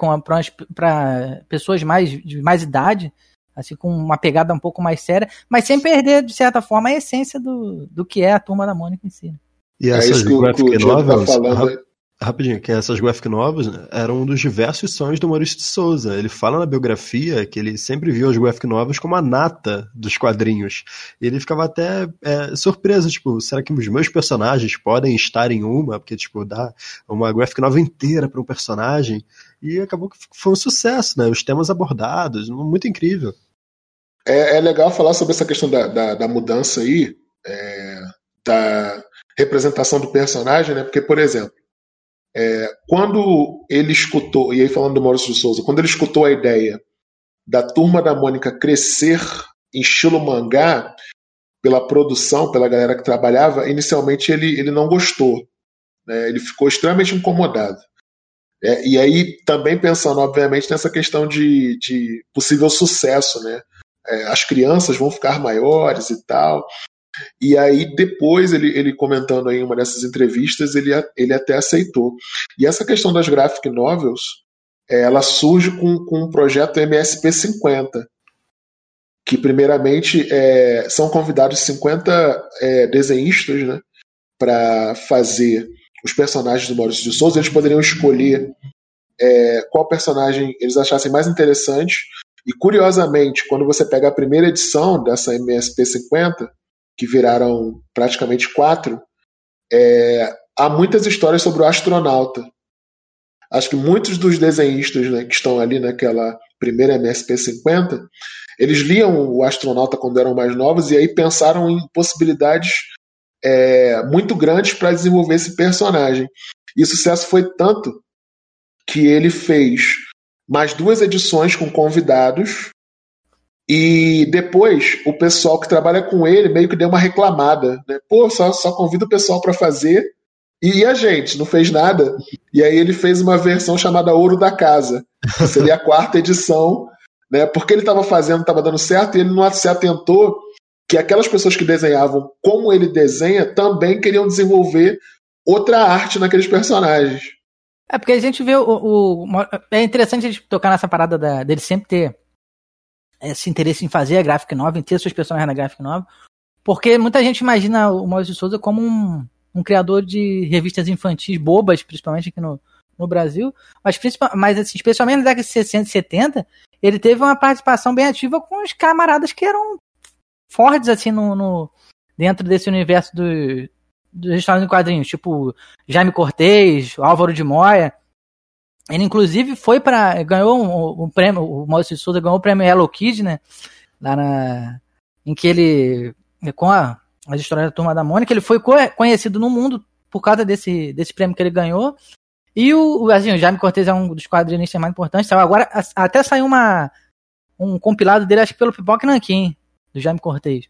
para pessoas mais de mais idade, assim com uma pegada um pouco mais séria, mas sem perder de certa forma a essência do, do que é a turma da Mônica em si. E essas é graphic novels, tá falando, Rapidinho, que essas graphic novels né, eram um dos diversos sonhos do Maurício de Souza. Ele fala na biografia que ele sempre viu as graphic novels como a nata dos quadrinhos. E ele ficava até é, surpreso, tipo, será que os meus personagens podem estar em uma? Porque, tipo, dá uma graphic novel inteira para um personagem. E acabou que foi um sucesso, né? Os temas abordados, muito incrível. É, é legal falar sobre essa questão da, da, da mudança aí, é, da representação do personagem, né? Porque, por exemplo, é, quando ele escutou, e aí falando do Maurício de Souza, quando ele escutou a ideia da turma da Mônica crescer em estilo mangá, pela produção, pela galera que trabalhava, inicialmente ele, ele não gostou. Né? Ele ficou extremamente incomodado. É, e aí, também pensando, obviamente, nessa questão de, de possível sucesso, né? É, as crianças vão ficar maiores e tal. E aí, depois, ele, ele comentando aí em uma dessas entrevistas, ele, ele até aceitou. E essa questão das graphic novels, é, ela surge com, com um projeto MSP50, que primeiramente é, são convidados 50 é, desenhistas né, para fazer os personagens do Maurício de Souza. Eles poderiam escolher é, qual personagem eles achassem mais interessante. E curiosamente, quando você pega a primeira edição dessa MSP 50, que viraram praticamente quatro, é, há muitas histórias sobre o astronauta. Acho que muitos dos desenhistas né, que estão ali naquela primeira MSP 50, eles liam o astronauta quando eram mais novos e aí pensaram em possibilidades é, muito grandes para desenvolver esse personagem. E o sucesso foi tanto que ele fez mais duas edições com convidados e depois o pessoal que trabalha com ele meio que deu uma reclamada, né? Pô, só, só convida o pessoal para fazer e a gente não fez nada. E aí ele fez uma versão chamada Ouro da Casa, que seria a quarta edição, né? Porque ele estava fazendo, estava dando certo e ele não se atentou que aquelas pessoas que desenhavam como ele desenha também queriam desenvolver outra arte naqueles personagens. É porque a gente vê o, o é interessante a gente tocar nessa parada da, dele sempre ter esse interesse em fazer a graphic novel, em ter seus personagens na graphic novel, porque muita gente imagina o Maurício Souza como um, um criador de revistas infantis bobas, principalmente aqui no, no Brasil, mas, mas assim, especialmente na década de 60 e 70, ele teve uma participação bem ativa com os camaradas que eram fortes assim no, no dentro desse universo do, dos histórias em quadrinhos, tipo Jaime Cortez, Álvaro de Moya, ele, inclusive, foi para. Ganhou um, um, prêmio. O Maurício Souza ganhou o prêmio Hello Kid, né? Lá na. Em que ele. Com a. as histórias da Turma da Mônica. Ele foi conhecido no mundo por causa desse, desse prêmio que ele ganhou. E o, assim, o Jaime Cortez é um dos quadrinistas mais importantes. Agora, até saiu uma, um compilado dele, acho que pelo Pipoca Nanquim, do Jaime Cortez.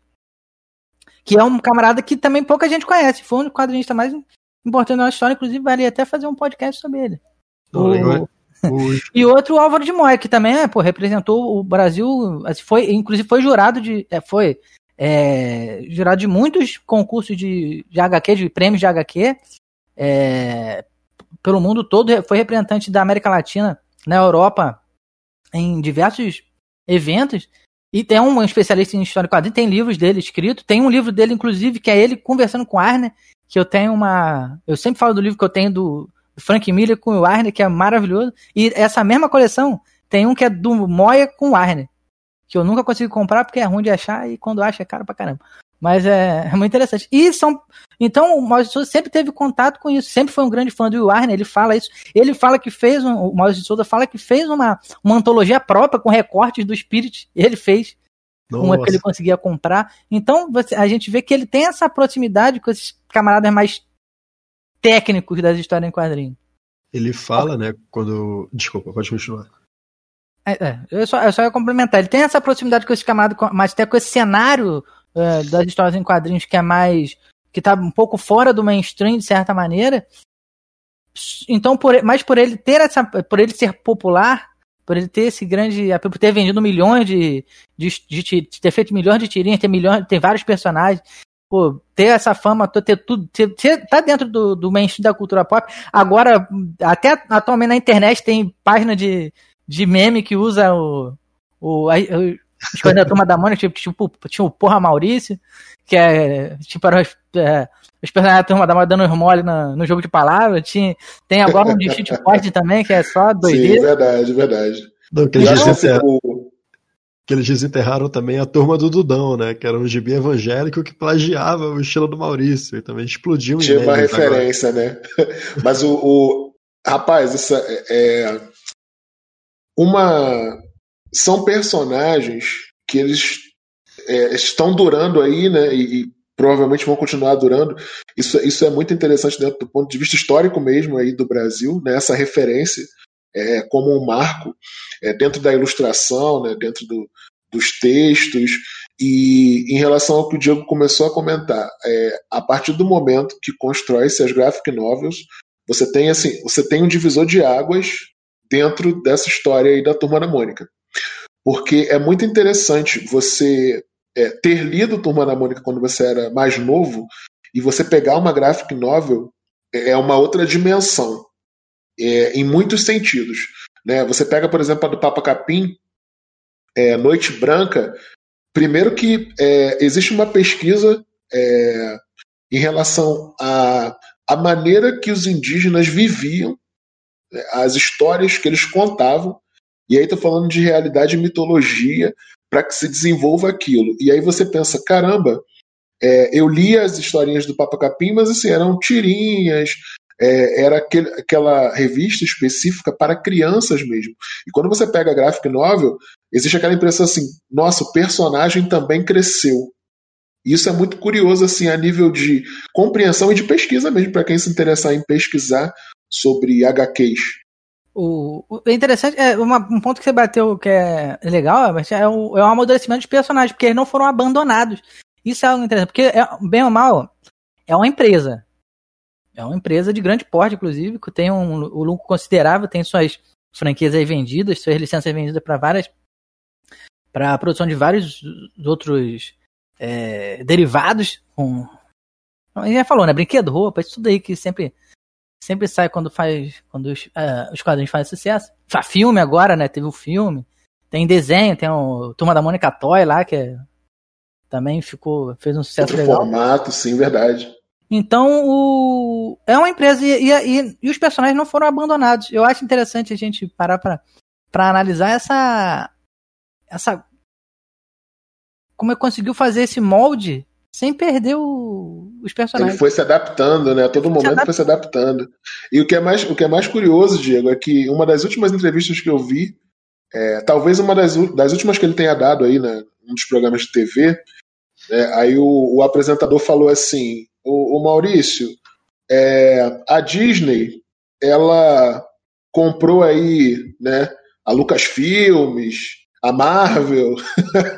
Que é um camarada que também pouca gente conhece. Foi um dos quadrinistas mais importantes da história, inclusive vale até fazer um podcast sobre ele. O, e outro, o Álvaro de Moya, que também é, pô, representou o Brasil, assim, foi, inclusive foi jurado de. É, foi é, jurado de muitos concursos de, de HQ, de prêmios de HQ. É, pelo mundo todo, foi representante da América Latina, na Europa, em diversos eventos. E tem um especialista em história quadrinhos, tem livros dele escrito. Tem um livro dele, inclusive, que é ele conversando com Arne, que eu tenho uma. Eu sempre falo do livro que eu tenho do Frank Miller com o Arne, que é maravilhoso. E essa mesma coleção tem um que é do Moya com o Arne, que eu nunca consigo comprar porque é ruim de achar e quando acha é caro pra caramba. Mas é, é muito interessante. E são. Então, o Maurício de Souza sempre teve contato com isso, sempre foi um grande fã do Warner, ele fala isso. Ele fala que fez, um, o Maurício de Souza fala que fez uma, uma antologia própria com recortes do Spirit, ele fez. Nossa. Uma que ele conseguia comprar. Então, você, a gente vê que ele tem essa proximidade com esses camaradas mais técnicos das histórias em quadrinho. Ele fala, né, quando. Desculpa, pode continuar. É, é, eu, só, eu só ia complementar. Ele tem essa proximidade com esse camaradas, mas até com esse cenário é, das histórias em quadrinhos que é mais. que tá um pouco fora do mainstream, de certa maneira. Então, por, mas por ele ter essa. por ele ser popular, por ele ter esse grande. por ter vendido milhões de. de, de, de ter feito milhões de tirinhas, ter milhões. ter vários personagens. Pô, ter essa fama, ter tudo, ter, ter, tá dentro do, do mainstream da cultura pop. Agora, até atualmente na internet tem página de, de meme que usa o, o, a, as coisas da turma da Mônica, tipo, tipo, tinha o Porra Maurício, que é, tipo, eram os, é, os personagens da turma da Mônica dando os mole no, no jogo de palavras. Tinha, tem agora um de shitpost também, que é só doideira. Sim, verdade, verdade. Não, que, desenterraram, que eles desenterraram também a turma do Dudão, né? Que era um gibi evangélico que plagiava o estilo do Maurício e também explodiu Tinha uma referência, agora. né? Mas o, o. Rapaz, essa é, é uma são personagens que eles é, estão durando aí, né? E, e, provavelmente vão continuar durando. Isso, isso é muito interessante dentro do ponto de vista histórico mesmo aí do Brasil, né? Essa referência é, como um marco é, dentro da ilustração, né? Dentro do, dos textos e em relação ao que o Diego começou a comentar, é, a partir do momento que constrói-se as graphic novels, você tem assim, você tem um divisor de águas dentro dessa história aí da Turma da Mônica porque é muito interessante você é, ter lido Turma da Mônica quando você era mais novo e você pegar uma graphic novel é, é uma outra dimensão, é, em muitos sentidos. Né? Você pega, por exemplo, a do Papa Capim, é, Noite Branca, primeiro que é, existe uma pesquisa é, em relação à a, a maneira que os indígenas viviam, né, as histórias que eles contavam, e aí tô falando de realidade e mitologia para que se desenvolva aquilo. E aí você pensa, caramba, é, eu li as historinhas do Papa Capim, mas assim, eram tirinhas, é, era aquele, aquela revista específica para crianças mesmo. E quando você pega a graphic novel, existe aquela impressão assim, nossa, o personagem também cresceu. Isso é muito curioso assim a nível de compreensão e de pesquisa mesmo para quem se interessar em pesquisar sobre HQs. O, o é interessante, é uma, um ponto que você bateu que é legal, é o, é o amadurecimento dos personagens, porque eles não foram abandonados. Isso é algo interessante, porque, é, bem ou mal, é uma empresa. É uma empresa de grande porte, inclusive, que tem um, um lucro considerável, tem suas franquias aí vendidas, suas licenças vendidas para várias. para a produção de vários outros é, derivados. Com, já falou, né? Brinquedo, roupa, isso tudo aí que sempre sempre sai quando faz. Quando os, uh, os quadrinhos fazem sucesso. Faz filme agora, né? Teve o um filme. Tem desenho, tem o Turma da Mônica Toy lá, que é, também ficou. fez um sucesso Outro legal. formato, sim, verdade. Então, o... é uma empresa e, e, e, os personagens não foram abandonados. Eu acho interessante a gente parar para analisar essa. essa como ele conseguiu fazer esse molde sem perder o, os personagens. Ele foi se adaptando, né? A todo momento se foi se adaptando. E o que, é mais, o que é mais curioso, Diego, é que uma das últimas entrevistas que eu vi, é, talvez uma das, das últimas que ele tenha dado aí, né, um dos programas de TV, Né? Aí o, o, apresentador falou assim: o, o Maurício, é, a Disney, ela comprou aí, né, a Lucasfilmes, a Marvel,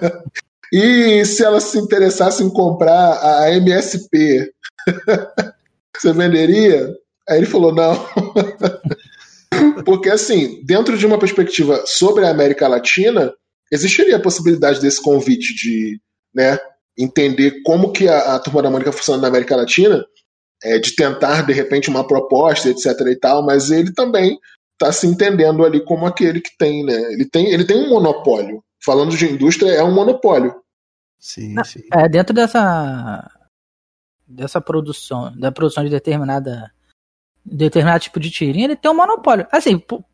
e se ela se interessasse em comprar a MSP, você venderia? Aí ele falou: não. Porque, assim, dentro de uma perspectiva sobre a América Latina, existiria a possibilidade desse convite de né, entender como que a, a Turma da Mônica funciona na América Latina, é, de tentar, de repente, uma proposta, etc e tal, mas ele também está se entendendo ali como aquele que tem, né? Ele tem, ele tem um monopólio. Falando de indústria, é um monopólio. Sim, sim. É, dentro dessa dessa produção, da produção de determinada determinado tipo de tirinha, ele tem um monopólio. Assim, por,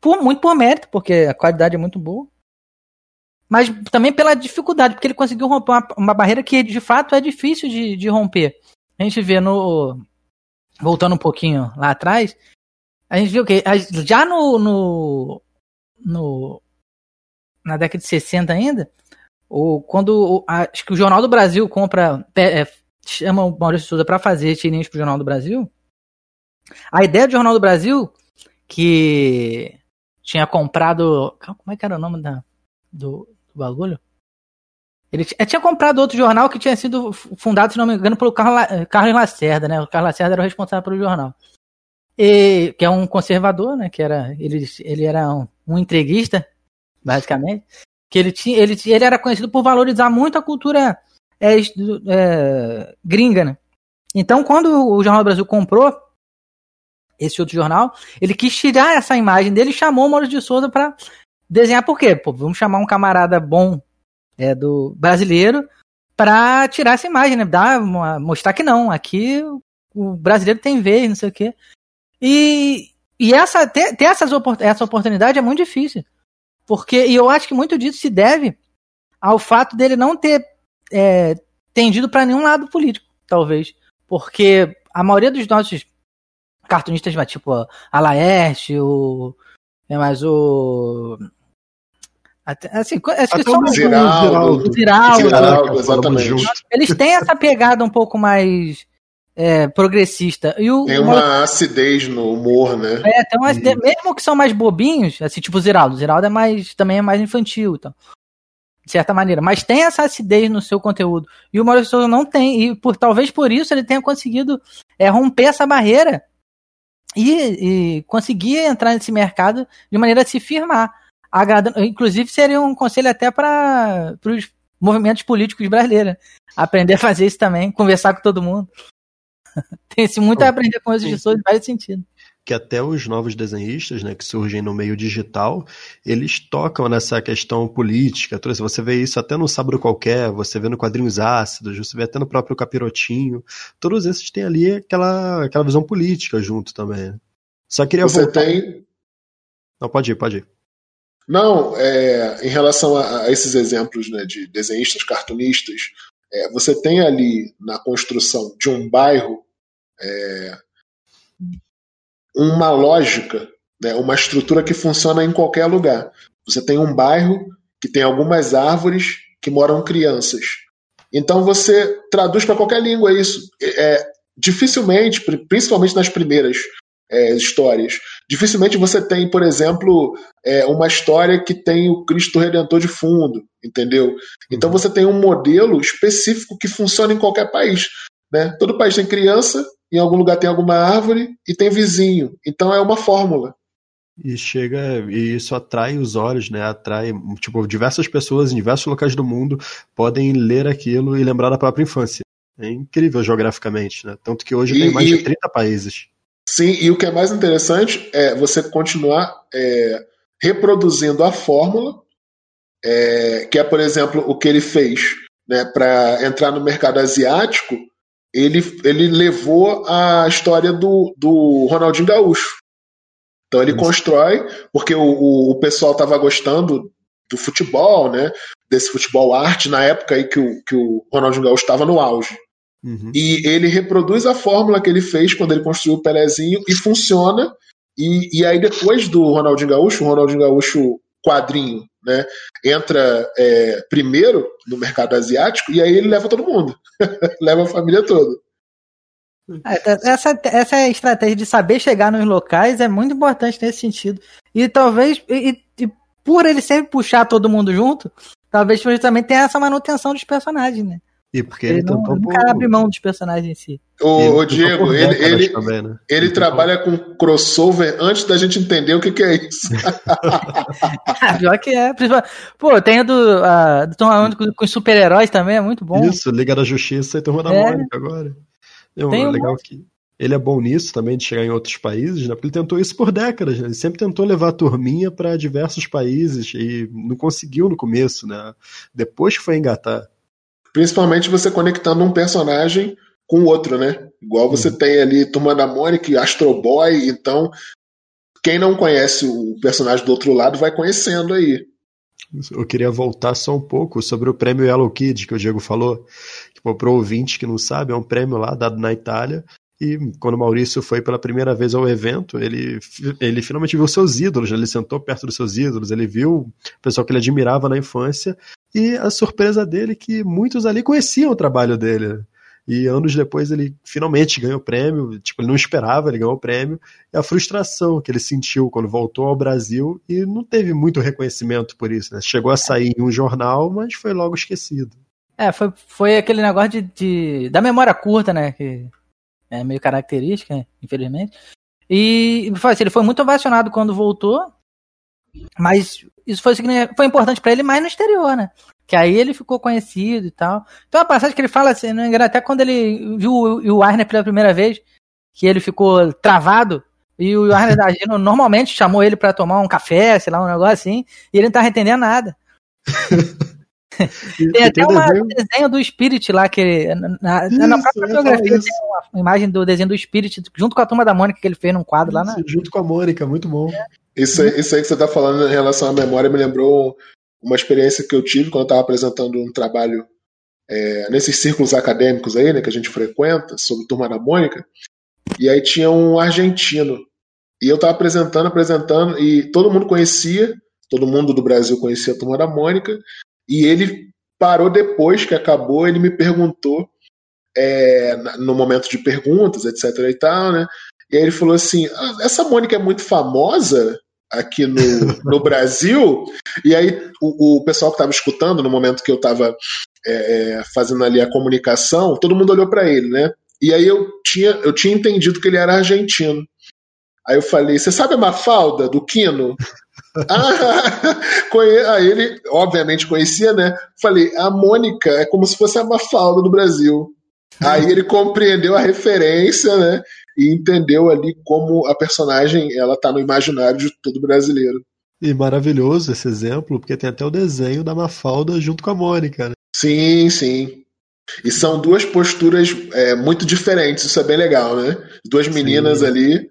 por, muito por mérito, porque a qualidade é muito boa. Mas também pela dificuldade, porque ele conseguiu romper uma, uma barreira que de fato é difícil de, de romper. A gente vê no. Voltando um pouquinho lá atrás, a gente viu que já no, no, no na década de 60 ainda, o, quando acho que o Jornal do Brasil compra é, chama o Maurício Souza para fazer tirinhas pro Jornal do Brasil, a ideia do Jornal do Brasil, que tinha comprado. Como é que era o nome da, do bagulho? Ele tinha comprado outro jornal que tinha sido fundado, se não me engano, pelo Carlos Lacerda, né? O Carlos Lacerda era o responsável pelo jornal. E, que é um conservador, né? Que era, ele, ele era um, um entreguista, basicamente. Que ele, tinha, ele, ele era conhecido por valorizar muito a cultura é, é, gringa, né? Então, quando o Jornal do Brasil comprou esse outro jornal, ele quis tirar essa imagem dele e chamou o Maurício de Souza para desenhar por quê? Pô, vamos chamar um camarada bom é, do brasileiro para tirar essa imagem, né? Dar, mostrar que não, aqui o brasileiro tem vez, não sei o quê. E, e essa, ter, ter essas, essa oportunidade é muito difícil. Porque, e eu acho que muito disso se deve ao fato dele não ter é, tendido para nenhum lado político, talvez. Porque a maioria dos nossos cartunistas, tipo a Laerte, o. É mais o. Assim, acho que só o Ziraldo, o Ziraldo, Ziraldo, exatamente. Eles têm essa pegada um pouco mais é, progressista. E o, tem uma, uma acidez no humor, né? É, tem uma acidez, mesmo que são mais bobinhos, assim, tipo o Ziraldo. O Ziraldo é mais, também é mais infantil, então, de certa maneira. Mas tem essa acidez no seu conteúdo. E o Maurício Souza não tem. E por, talvez por isso ele tenha conseguido é, romper essa barreira e, e conseguir entrar nesse mercado de maneira a se firmar. Agradando, inclusive, seria um conselho até para os movimentos políticos brasileiros. Aprender a fazer isso também, conversar com todo mundo. Tem-se muito a aprender com as pessoas em vários sentidos que até os novos desenhistas, né, que surgem no meio digital, eles tocam nessa questão política. Você vê isso até no Sábado Qualquer, você vê no Quadrinhos Ácidos, você vê até no próprio Capirotinho. Todos esses têm ali aquela, aquela visão política junto também. Só queria você voltar... tem... Não, pode ir, pode ir. Não, é, em relação a, a, esses exemplos né, de desenhistas, cartunistas, é, você tem ali na construção de um bairro é, uma lógica, né, uma estrutura que funciona em qualquer lugar. Você tem um bairro que tem algumas árvores que moram crianças. Então você traduz para qualquer língua isso. É, dificilmente, principalmente nas primeiras é, histórias, dificilmente você tem, por exemplo, é, uma história que tem o Cristo Redentor de fundo, entendeu? Então uhum. você tem um modelo específico que funciona em qualquer país. Né? Todo país tem criança, em algum lugar tem alguma árvore e tem vizinho. Então é uma fórmula. E chega, e isso atrai os olhos, né? Atrai, tipo, diversas pessoas em diversos locais do mundo podem ler aquilo e lembrar da própria infância. É incrível geograficamente, né? Tanto que hoje e, tem mais e, de 30 países. Sim, e o que é mais interessante é você continuar é, reproduzindo a fórmula, é, que é, por exemplo, o que ele fez né, para entrar no mercado asiático ele, ele levou a história do, do Ronaldinho Gaúcho. Então ele Isso. constrói, porque o, o pessoal estava gostando do futebol, né? Desse futebol arte na época aí que o, que o Ronaldinho Gaúcho estava no auge. Uhum. E ele reproduz a fórmula que ele fez quando ele construiu o Pelezinho e funciona. E, e aí depois do Ronaldinho Gaúcho, o Ronaldinho Gaúcho quadrinho né, entra é, primeiro no mercado asiático e aí ele leva todo mundo, leva a família toda. É, essa, essa estratégia de saber chegar nos locais é muito importante nesse sentido. E talvez, e, e por ele sempre puxar todo mundo junto, talvez também tenha essa manutenção dos personagens, né? E porque ele, ele não, tentou nunca abre mão dos personagens em si. O, o Diego, ele, ele, também, né? ele, ele trabalha com crossover antes da gente entender o que, que é isso. Ah, pior que é. Pô, tem do, uh, do Tom Holland com, com super-heróis também, é muito bom. Isso, Liga da Justiça e Turma da é. Mônica agora. É um, legal que ele é bom nisso também, de chegar em outros países, né? Porque ele tentou isso por décadas, né? Ele sempre tentou levar a turminha para diversos países e não conseguiu no começo, né? Depois que foi engatar. Principalmente você conectando um personagem com o outro, né? Igual você uhum. tem ali Turma da Mônica e Astro Boy, então quem não conhece o personagem do outro lado vai conhecendo aí. Eu queria voltar só um pouco sobre o prêmio Yellow Kid que o Diego falou. Tipo, para o ouvinte que não sabe, é um prêmio lá dado na Itália. E quando o Maurício foi pela primeira vez ao evento, ele, ele finalmente viu seus ídolos, ele sentou perto dos seus ídolos, ele viu o pessoal que ele admirava na infância e a surpresa dele é que muitos ali conheciam o trabalho dele. E anos depois ele finalmente ganhou o prêmio, tipo, ele não esperava, ele ganhou o prêmio, e a frustração que ele sentiu quando voltou ao Brasil e não teve muito reconhecimento por isso, né? Chegou a sair em um jornal, mas foi logo esquecido. É, foi, foi aquele negócio de, de da memória curta, né? Que é meio característica, infelizmente. E assim, ele foi muito ovacionado quando voltou, mas isso foi, foi importante para ele mais no exterior, né? Que aí ele ficou conhecido e tal. Então a passagem que ele fala assim, né, até quando ele viu o Warner pela primeira vez, que ele ficou travado, e o Warner da Gino normalmente chamou ele para tomar um café, sei lá, um negócio assim, e ele não tá entendendo nada. tem até um desenho... desenho do Spirit lá, que na, isso, na própria fotografia tem uma imagem do desenho do Spirit, junto com a turma da Mônica que ele fez num quadro isso, lá na. Junto com a Mônica, muito bom. Isso, isso aí que você tá falando em relação à memória me lembrou uma experiência que eu tive quando eu estava apresentando um trabalho é, nesses círculos acadêmicos aí, né, que a gente frequenta, sobre Turma da Mônica, e aí tinha um argentino. E eu estava apresentando, apresentando, e todo mundo conhecia, todo mundo do Brasil conhecia a Turma da Mônica, e ele parou depois que acabou, ele me perguntou, é, no momento de perguntas, etc e tal, né, e aí ele falou assim, ah, essa Mônica é muito famosa? aqui no, no Brasil. E aí o, o pessoal que estava escutando no momento que eu estava é, é, fazendo ali a comunicação, todo mundo olhou para ele, né? E aí eu tinha, eu tinha entendido que ele era argentino. Aí eu falei, você sabe a Mafalda, do Quino? Ah, aí ele, obviamente, conhecia, né? Falei, a Mônica é como se fosse a Mafalda do Brasil. Aí ele compreendeu a referência, né? e entendeu ali como a personagem ela tá no imaginário de todo brasileiro. E maravilhoso esse exemplo, porque tem até o desenho da Mafalda junto com a Mônica. Né? Sim, sim. E são duas posturas é, muito diferentes, isso é bem legal, né? Duas meninas sim. ali.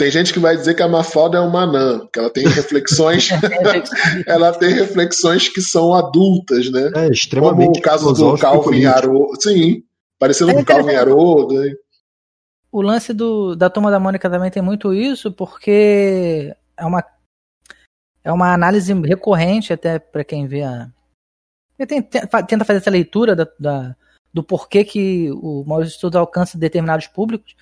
Tem gente que vai dizer que a Mafalda é uma anã, que ela tem reflexões. ela tem reflexões que são adultas, né? É, extremamente. Como o caso do Calvin Haroldo. Sim, parecendo é com o Calvin Haroldo. Né? o lance do, da Turma da Mônica também tem muito isso, porque é uma, é uma análise recorrente até para quem vê a. Tem, tenta fazer essa leitura da, da, do porquê que o Maurício Estudo alcança determinados públicos.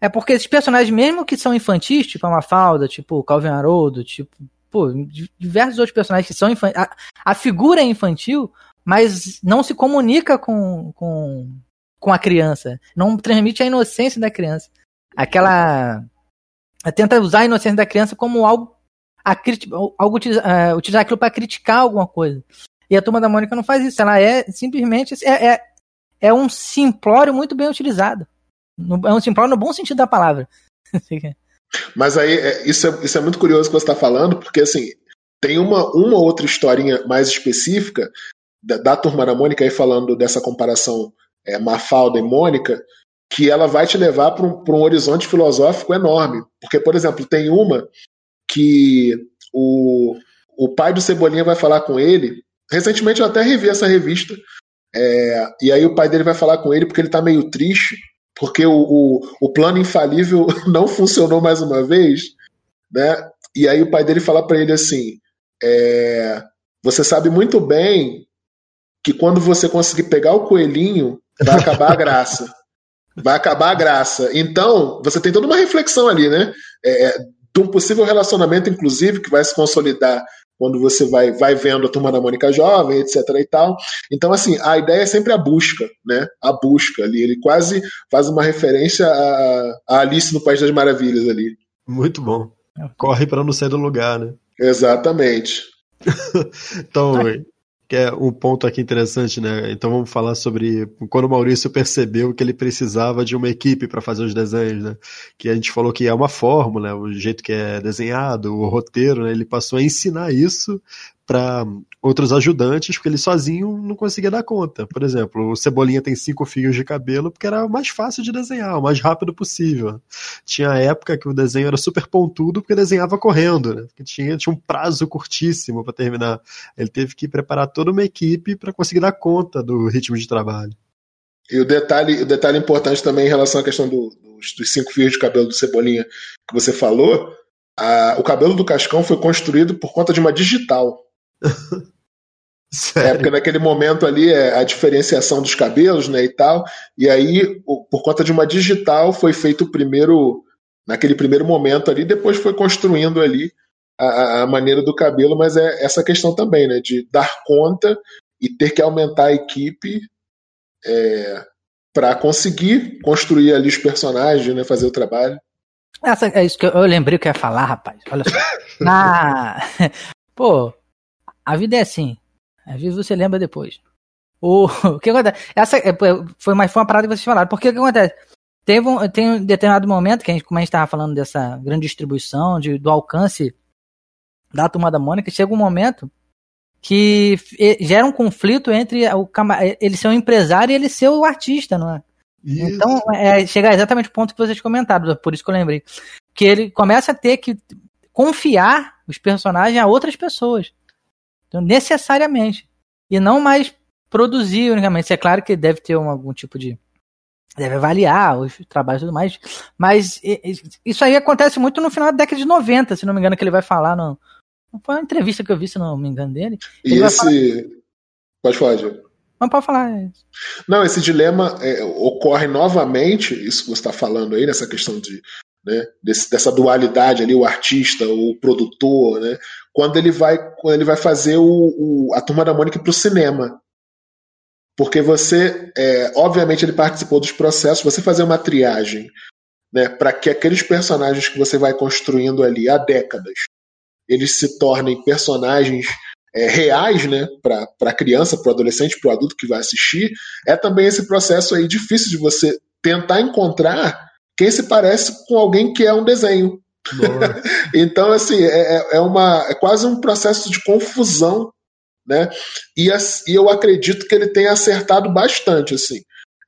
É porque esses personagens, mesmo que são infantis, tipo a Mafalda, tipo Calvin Haroldo, tipo, pô, diversos outros personagens que são infantis. A, a figura é infantil, mas não se comunica com, com, com a criança. Não transmite a inocência da criança. Aquela. Tenta usar a inocência da criança como algo. A algo uh, utilizar aquilo para criticar alguma coisa. E a turma da Mônica não faz isso. Ela é simplesmente. É, é, é um simplório muito bem utilizado. É um simplório no bom sentido da palavra. Mas aí, é, isso é, isso é muito curioso que você está falando, porque assim, tem uma, uma outra historinha mais específica da, da Turma da Mônica aí falando dessa comparação é, Mafalda e Mônica, que ela vai te levar para um, um horizonte filosófico enorme. Porque, por exemplo, tem uma que o, o pai do Cebolinha vai falar com ele. Recentemente eu até revi essa revista. É, e aí o pai dele vai falar com ele porque ele está meio triste, porque o, o, o, plano infalível não funcionou mais uma vez. Né? E aí o pai dele fala para ele assim: é, você sabe muito bem que quando você conseguir pegar o coelhinho, vai acabar a graça. Vai acabar a graça. Então, você tem toda uma reflexão ali, né? É, é de um possível relacionamento, inclusive, que vai se consolidar quando você vai, vai vendo a turma da Mônica jovem, etc. e tal. Então, assim, a ideia é sempre a busca, né? A busca ali. Ele quase faz uma referência a, a Alice no País das Maravilhas ali. Muito bom. Corre para não sair do lugar, né? Exatamente. então, que é um ponto aqui interessante, né? Então vamos falar sobre quando o Maurício percebeu que ele precisava de uma equipe para fazer os desenhos, né? Que a gente falou que é uma fórmula, o jeito que é desenhado, o roteiro, né? Ele passou a ensinar isso para outros ajudantes, porque ele sozinho não conseguia dar conta. Por exemplo, o Cebolinha tem cinco fios de cabelo porque era mais fácil de desenhar, o mais rápido possível. Tinha época que o desenho era super pontudo porque desenhava correndo, né? Porque tinha, tinha um prazo curtíssimo para terminar. Ele teve que preparar toda uma equipe para conseguir dar conta do ritmo de trabalho. E o detalhe, o detalhe importante também em relação à questão do, dos, dos cinco fios de cabelo do Cebolinha que você falou, a, o cabelo do Cascão foi construído por conta de uma digital. é, porque naquele momento ali é a diferenciação dos cabelos, né, e tal, e aí, por conta de uma digital, foi feito o primeiro, naquele primeiro momento ali, depois foi construindo ali a, a maneira do cabelo, mas é essa questão também, né, de dar conta e ter que aumentar a equipe é, para conseguir construir ali os personagens, né, fazer o trabalho. Essa, é isso que eu, eu lembrei que eu ia falar, rapaz. Olha só. Na... Pô, a vida é assim. Às vezes você lembra depois. O, o que acontece? Essa é, foi, uma, foi uma parada que vocês falaram. Porque o que acontece? Teve um, tem um determinado momento, que a gente, como a gente estava falando dessa grande distribuição, de, do alcance da turma da Mônica, chega um momento que gera um conflito entre o, ele ser um empresário e ele ser o artista, não é? Isso. Então, é, chega exatamente o ponto que vocês comentaram, por isso que eu lembrei. Que ele começa a ter que confiar os personagens a outras pessoas. Então, necessariamente. E não mais produzir unicamente. É claro que deve ter um, algum tipo de. Deve avaliar os trabalhos e tudo mais. Mas isso aí acontece muito no final da década de 90, se não me engano, que ele vai falar. No, foi uma entrevista que eu vi, se não me engano, dele. E esse. Falar... Pode falar, Diego. Não pode falar. É não, esse dilema é, ocorre novamente, isso que você está falando aí, nessa questão de né, desse, dessa dualidade ali, o artista, o produtor, né, quando ele vai, quando ele vai fazer o, o a Turma da Mônica para o cinema. Porque você, é, obviamente, ele participou dos processos, você fazer uma triagem né, para que aqueles personagens que você vai construindo ali há décadas eles se tornem personagens é, reais né, para a criança, para o adolescente, para o adulto que vai assistir, é também esse processo aí difícil de você tentar encontrar quem se parece com alguém que é um desenho. Então, assim, é, é, é, uma, é quase um processo de confusão, né? E, e eu acredito que ele tenha acertado bastante, assim,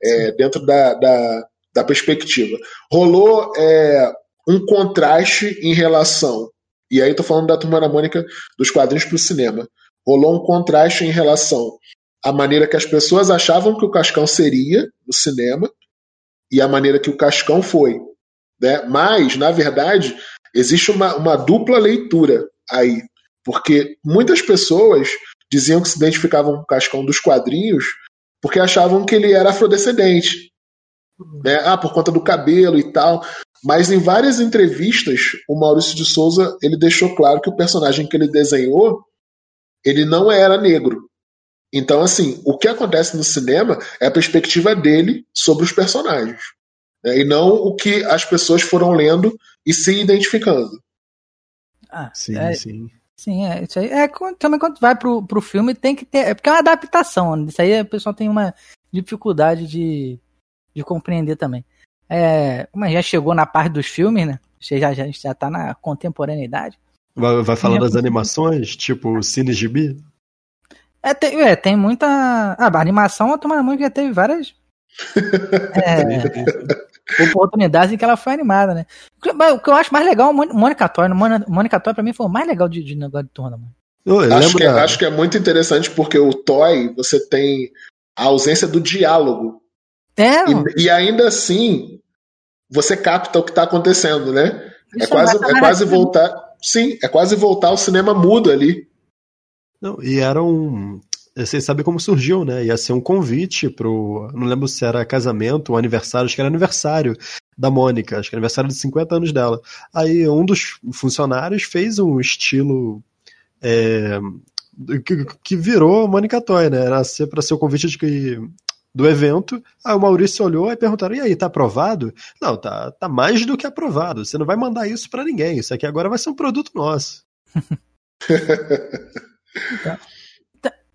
é, dentro da, da, da, perspectiva. Rolou é, um contraste em relação, e aí estou falando da Turma da Mônica dos quadrinhos para o cinema, rolou um contraste em relação à maneira que as pessoas achavam que o Cascão seria no cinema e a maneira que o Cascão foi. Né? Mas, na verdade, existe uma, uma dupla leitura aí. Porque muitas pessoas diziam que se identificavam com o Cascão dos quadrinhos porque achavam que ele era afrodescendente. Né? Ah, por conta do cabelo e tal. Mas em várias entrevistas, o Maurício de Souza ele deixou claro que o personagem que ele desenhou ele não era negro. Então, assim, o que acontece no cinema é a perspectiva dele sobre os personagens. Né? E não o que as pessoas foram lendo e se identificando. Ah, sim, é, sim. Sim, é isso aí. É, também quando vai pro, pro filme tem que ter. É porque é uma adaptação. Né? Isso aí a pessoa tem uma dificuldade de, de compreender também. É, mas já chegou na parte dos filmes, né? Você já, já, já tá na contemporaneidade. Vai, vai falar das animações, tipo Cine Gibi? É, tem, é, tem muita. Ah, a animação, a Turma da já teve várias. é, oportunidades em que ela foi animada, né? O que eu acho mais legal é o Mônica Toy. Mônica Toy, pra mim, foi o mais legal de, de negócio de Turma da Acho que, é, acho que é muito interessante porque o Toy, você tem a ausência do diálogo. É. E, e ainda assim, você capta o que está acontecendo, né? é quase, é quase voltar. Sim, é quase voltar ao cinema mudo ali. Não, e era um. Vocês sabem como surgiu, né? Ia ser um convite pro. Não lembro se era casamento ou aniversário, acho que era aniversário da Mônica, acho que era aniversário de 50 anos dela. Aí um dos funcionários fez um estilo. É, que, que, virou Mônica Toy, né? Era ser para ser o convite de que do evento. Aí o Maurício olhou e perguntaram: e aí, tá aprovado? Não, tá, tá mais do que aprovado. Você não vai mandar isso para ninguém. Isso aqui agora vai ser um produto nosso. Tá.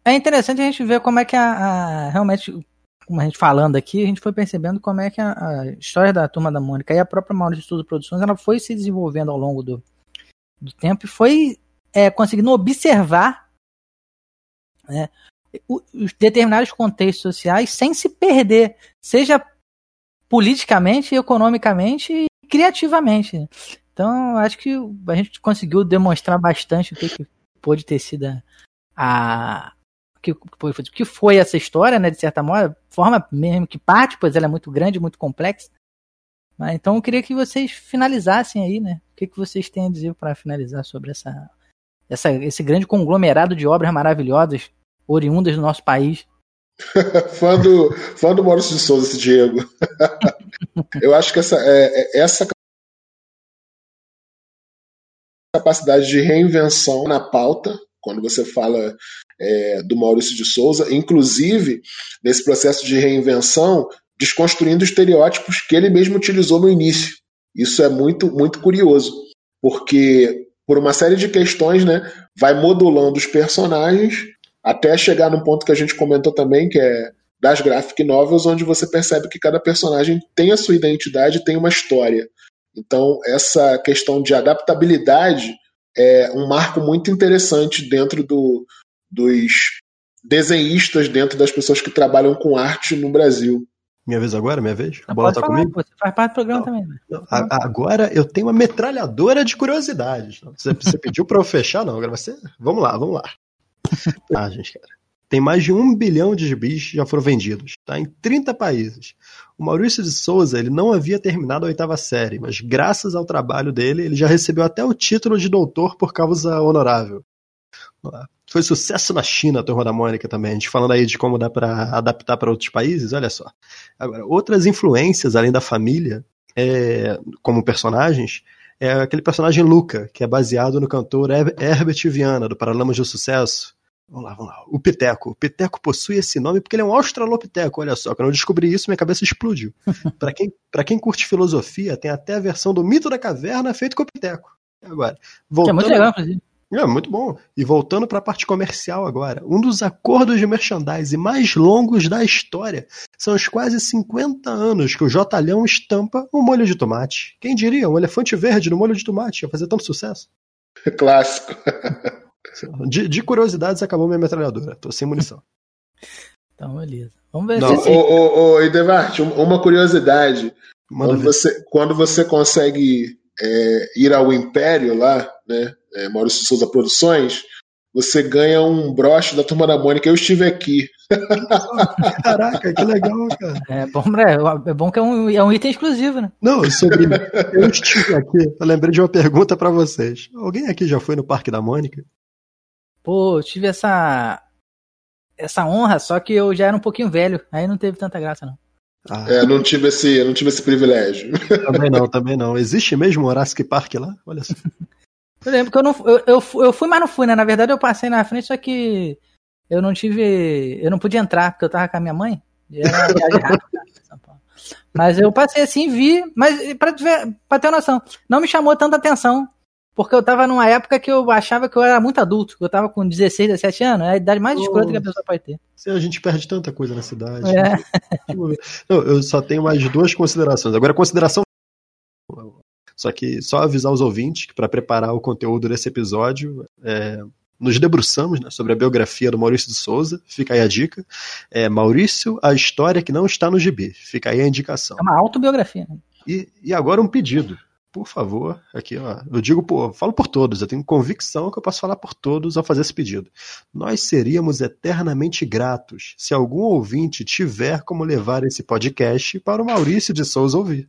É interessante a gente ver como é que a, a, realmente, como a gente falando aqui, a gente foi percebendo como é que a, a história da turma da Mônica e a própria Maurício Estudo Produções ela foi se desenvolvendo ao longo do, do tempo e foi é, conseguindo observar né, os determinados contextos sociais sem se perder, seja politicamente, economicamente e criativamente. Então, acho que a gente conseguiu demonstrar bastante o que, que pôde ter sido a, que, que foi essa história, né, de certa forma, mesmo que parte, pois ela é muito grande, muito complexa. Mas, então eu queria que vocês finalizassem aí, né? O que, que vocês têm a dizer para finalizar sobre essa, essa, esse grande conglomerado de obras maravilhosas oriundas do nosso país. fã, do, fã do Maurício de Souza, esse Diego. Eu acho que essa, é, é, essa capacidade de reinvenção na pauta, quando você fala é, do Maurício de Souza, inclusive nesse processo de reinvenção, desconstruindo estereótipos que ele mesmo utilizou no início. Isso é muito, muito curioso, porque por uma série de questões, né, vai modulando os personagens até chegar no ponto que a gente comentou também, que é das graphic novels, onde você percebe que cada personagem tem a sua identidade, tem uma história. Então, essa questão de adaptabilidade é um marco muito interessante dentro do, dos desenhistas, dentro das pessoas que trabalham com arte no Brasil. Minha vez agora? Minha vez? A bola tá falar, comigo? Você faz parte do programa não, também. Né? Não, agora eu tenho uma metralhadora de curiosidades. Você, você pediu para eu fechar? Não, agora você. Vamos lá, vamos lá. Ah, gente, cara. Tem mais de um bilhão de gibis que já foram vendidos, tá? Em 30 países. O Maurício de Souza, ele não havia terminado a oitava série, mas graças ao trabalho dele, ele já recebeu até o título de doutor por causa honorável. Foi sucesso na China, a Turma da Mônica também. A gente falando aí de como dá para adaptar para outros países, olha só. Agora, outras influências além da família, é, como personagens, é aquele personagem Luca, que é baseado no cantor Herbert Viana, do Paralamas do Sucesso. Vamos lá, vamos lá. O Piteco. O Piteco possui esse nome porque ele é um australopiteco. Olha só, quando eu descobri isso, minha cabeça explodiu. para quem, quem curte filosofia, tem até a versão do mito da caverna feito com o Piteco. Agora, voltando... Que é muito legal, inclusive. É, muito bom. E voltando para a parte comercial agora, um dos acordos de merchandising mais longos da história são os quase 50 anos que o Jotalhão estampa um molho de tomate. Quem diria, um elefante verde no molho de tomate ia fazer tanto sucesso? Clássico. De, de curiosidades, acabou minha metralhadora. Tô sem munição. Então, beleza. Vamos ver Não, se. Ô, ô, ô, Edevart, uma curiosidade. quando você, quando você consegue é, ir ao Império lá, né? É, Maurício Souza Produções, você ganha um broche da Turma da Mônica. Eu estive aqui. Caraca, que legal, cara. É bom, né? é bom que é um, é um item exclusivo, né? Não, sobre. Eu estive aqui, eu lembrei de uma pergunta para vocês. Alguém aqui já foi no Parque da Mônica? Pô, eu tive essa. Essa honra, só que eu já era um pouquinho velho, aí não teve tanta graça, não. Ah. É, não tive esse, não tive esse privilégio. Também não, também não. Existe mesmo o Horácio Park lá? Olha só. Eu lembro que eu não eu, eu, eu fui, mas não fui, né? Na verdade, eu passei na frente, só que eu não tive. Eu não podia entrar, porque eu tava com a minha mãe. mas eu passei assim, vi, mas pra, pra ter noção, não me chamou tanta atenção. Porque eu tava numa época que eu achava que eu era muito adulto. Eu tava com 16, 17 anos. É a idade mais escrota que a pessoa pode ter. A gente perde tanta coisa na cidade. É. Não, eu só tenho mais duas considerações. Agora, consideração. Só que só avisar os ouvintes que para preparar o conteúdo desse episódio, é, nos debruçamos né, sobre a biografia do Maurício de Souza. Fica aí a dica. É, Maurício, a história que não está no gibi. Fica aí a indicação. É uma autobiografia. Né? E, e agora um pedido por favor, aqui, ó, eu digo por, falo por todos, eu tenho convicção que eu posso falar por todos ao fazer esse pedido. Nós seríamos eternamente gratos se algum ouvinte tiver como levar esse podcast para o Maurício de Souza ouvir.